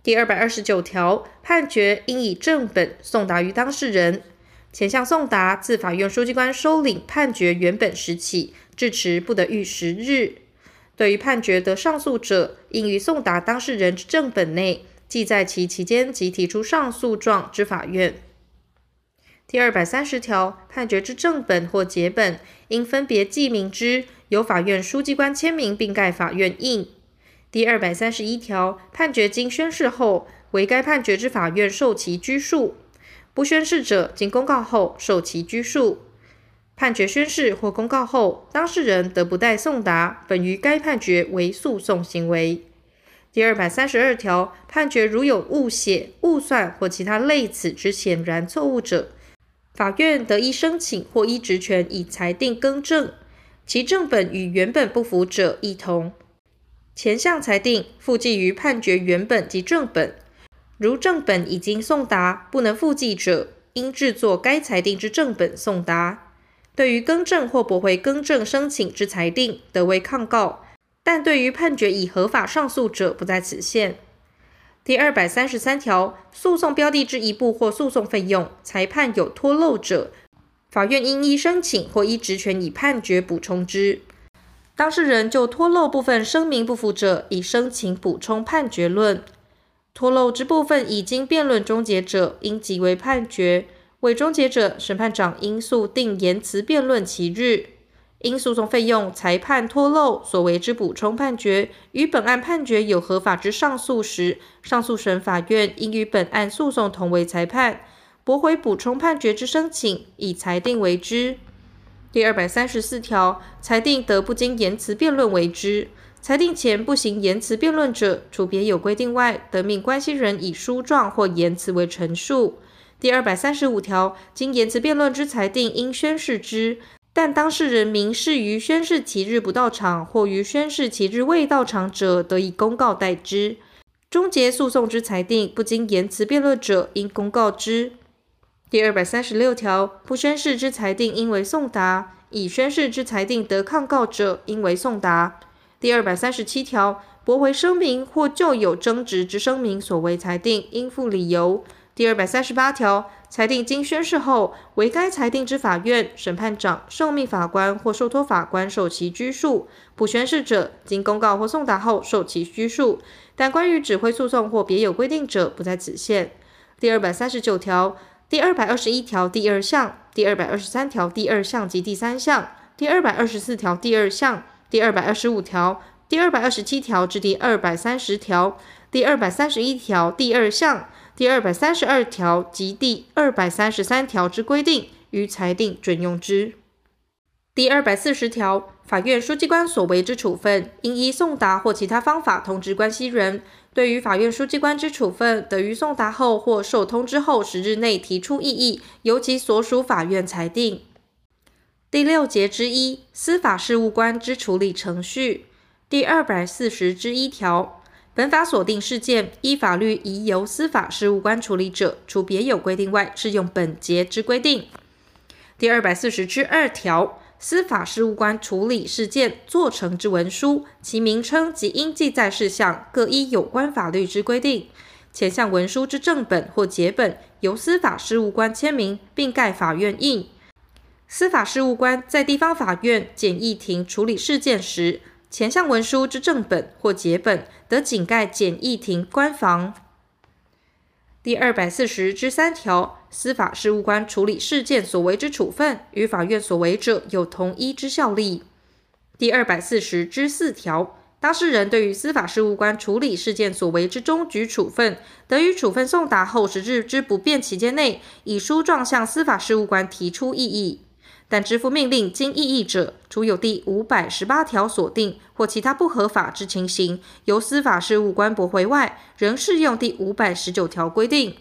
第二百二十九条，判决应以正本送达于当事人。前项送达自法院书记官收领判决原本时起，至迟不得逾十日。对于判决得上诉者，应于送达当事人之正本内记在其期间及提出上诉状之法院。第二百三十条，判决之正本或结本，应分别记明之。由法院书记官签名并盖法院印。第二百三十一条，判决经宣示后，为该判决之法院受其拘束；不宣示者，经公告后受其拘束。判决宣示或公告后，当事人得不待送达，本于该判决为诉讼行为。第二百三十二条，判决如有误写、误算或其他类此之显然错误者，法院得依申请或依职权以裁定更正，其正本与原本不符者，亦同。前项裁定附记于判决原本及正本，如正本已经送达不能附记者，应制作该裁定之正本送达。对于更正或驳回更正申请之裁定，得为抗告；但对于判决已合法上诉者，不在此限。第二百三十三条，诉讼标的之一部或诉讼费用，裁判有脱漏者，法院应依申请或依职权以判决补充之。当事人就脱漏部分声明不服者，以申请补充判决论。脱漏之部分已经辩论终结者，应即为判决。未终结者，审判长应速定言辞辩论其日。因诉讼费用裁判脱漏所为之补充判决，与本案判决有合法之上诉时，上诉审法院应与本案诉讼同为裁判，驳回补充判决之申请，以裁定为之。第二百三十四条，裁定得不经言辞辩论为之。裁定前不行言辞辩论者，除别有规定外，得命关系人以书状或言辞为陈述。第二百三十五条，经言辞辩论之裁定，应宣示之。但当事人明示于宣示其日不到场，或于宣示其日未到场者，得以公告代之。终结诉讼之裁定，不经言辞辩论者，应公告之。第二百三十六条，不宣誓之裁定应为送达；已宣誓之裁定得抗告者，应为送达。第二百三十七条，驳回声明或旧有争执之声明所为裁定，应附理由。第二百三十八条，裁定经宣誓后，为该裁定之法院、审判长、受命法官或受托法官受其拘束；不宣誓者，经公告或送达后受其拘束。但关于指挥诉讼或别有规定者，不在此限。第二百三十九条。第二百二十一条第二项、第二百二十三条第二项及第三项、第二百二十四条第二项、第二百二十五条、第二百二十七条至第二百三十条、第二百三十一条第二项、第二百三十二条及第二百三十三条之规定，于裁定准用之。第二百四十条，法院书记官所为之处分，应依送达或其他方法通知关系人。对于法院书记官之处分，得于送达后或受通知后十日内提出异议，由其所属法院裁定。第六节之一，司法事务官之处理程序。第二百四十之一条，本法所定事件，依法律宜由司法事务官处理者，除别有规定外，适用本节之规定。第二百四十之二条。司法事务官处理事件做成之文书，其名称及应记载事项，各依有关法律之规定。前项文书之正本或结本，由司法事务官签名，并盖法院印。司法事务官在地方法院简易庭处理事件时，前项文书之正本或结本，得仅盖简易庭官房。第二百四十之三条，司法事务官处理事件所为之处分，与法院所为者有同一之效力。第二百四十之四条，当事人对于司法事务官处理事件所为之终局处分，得于处分送达后十日之不变期间内，以书状向司法事务官提出异议。但支付命令经异议者，除有第五百十八条所定或其他不合法之情形，由司法事务官驳回外，仍适用第五百十九条规定。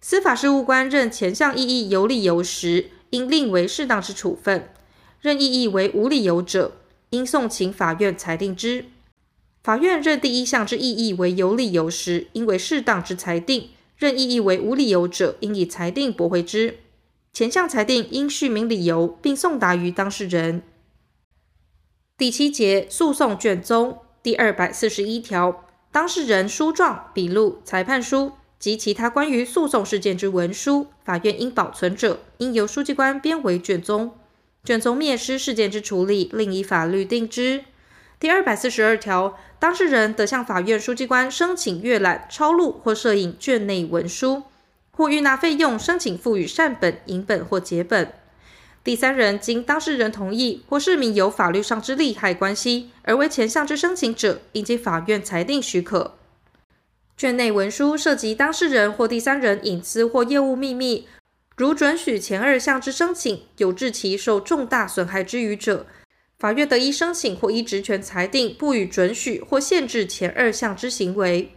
司法事务官认前项异议有理由时，应另为适当之处分；认异议为无理由者，应送请法院裁定之。法院认第一项之异议为有理由时，应为适当之裁定；认异议为无理由者，应以裁定驳回之。前项裁定应叙明理由，并送达于当事人。第七节诉讼卷宗第二百四十一条，当事人书状、笔录、裁判书及其他关于诉讼事件之文书，法院应保存者，应由书记官编为卷宗。卷宗灭失事件之处理，另依法律定之。第二百四十二条，当事人得向法院书记官申请阅览、抄录或摄影卷内文书。或预纳费用，申请赋予善本、影本或结本。第三人经当事人同意或市民有法律上之利害关系而为前项之申请者，应经法院裁定许可。卷内文书涉及当事人或第三人隐私或业务秘密，如准许前二项之申请，有致其受重大损害之余者，法院得依申请或依职权裁定不予准许或限制前二项之行为。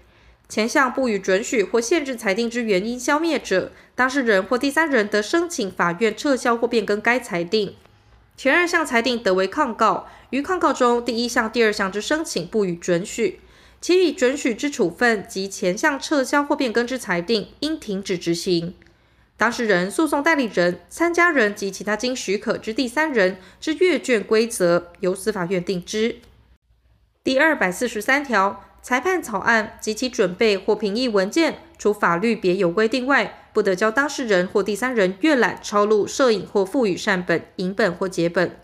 前项不予准许或限制裁定之原因消灭者，当事人或第三人得申请法院撤销或变更该裁定。前二项裁定得为抗告，于抗告中第一项、第二项之申请不予准许。其已准许之处分及前项撤销或变更之裁定，应停止执行。当事人、诉讼代理人、参加人及其他经许可之第三人之阅卷规则，由司法院定之。第二百四十三条，裁判草案及其准备或评议文件，除法律别有规定外，不得交当事人或第三人阅览、抄录、摄影或赋予善本、影本或结本。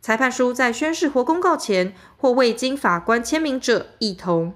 裁判书在宣誓或公告前或未经法官签名者，一同。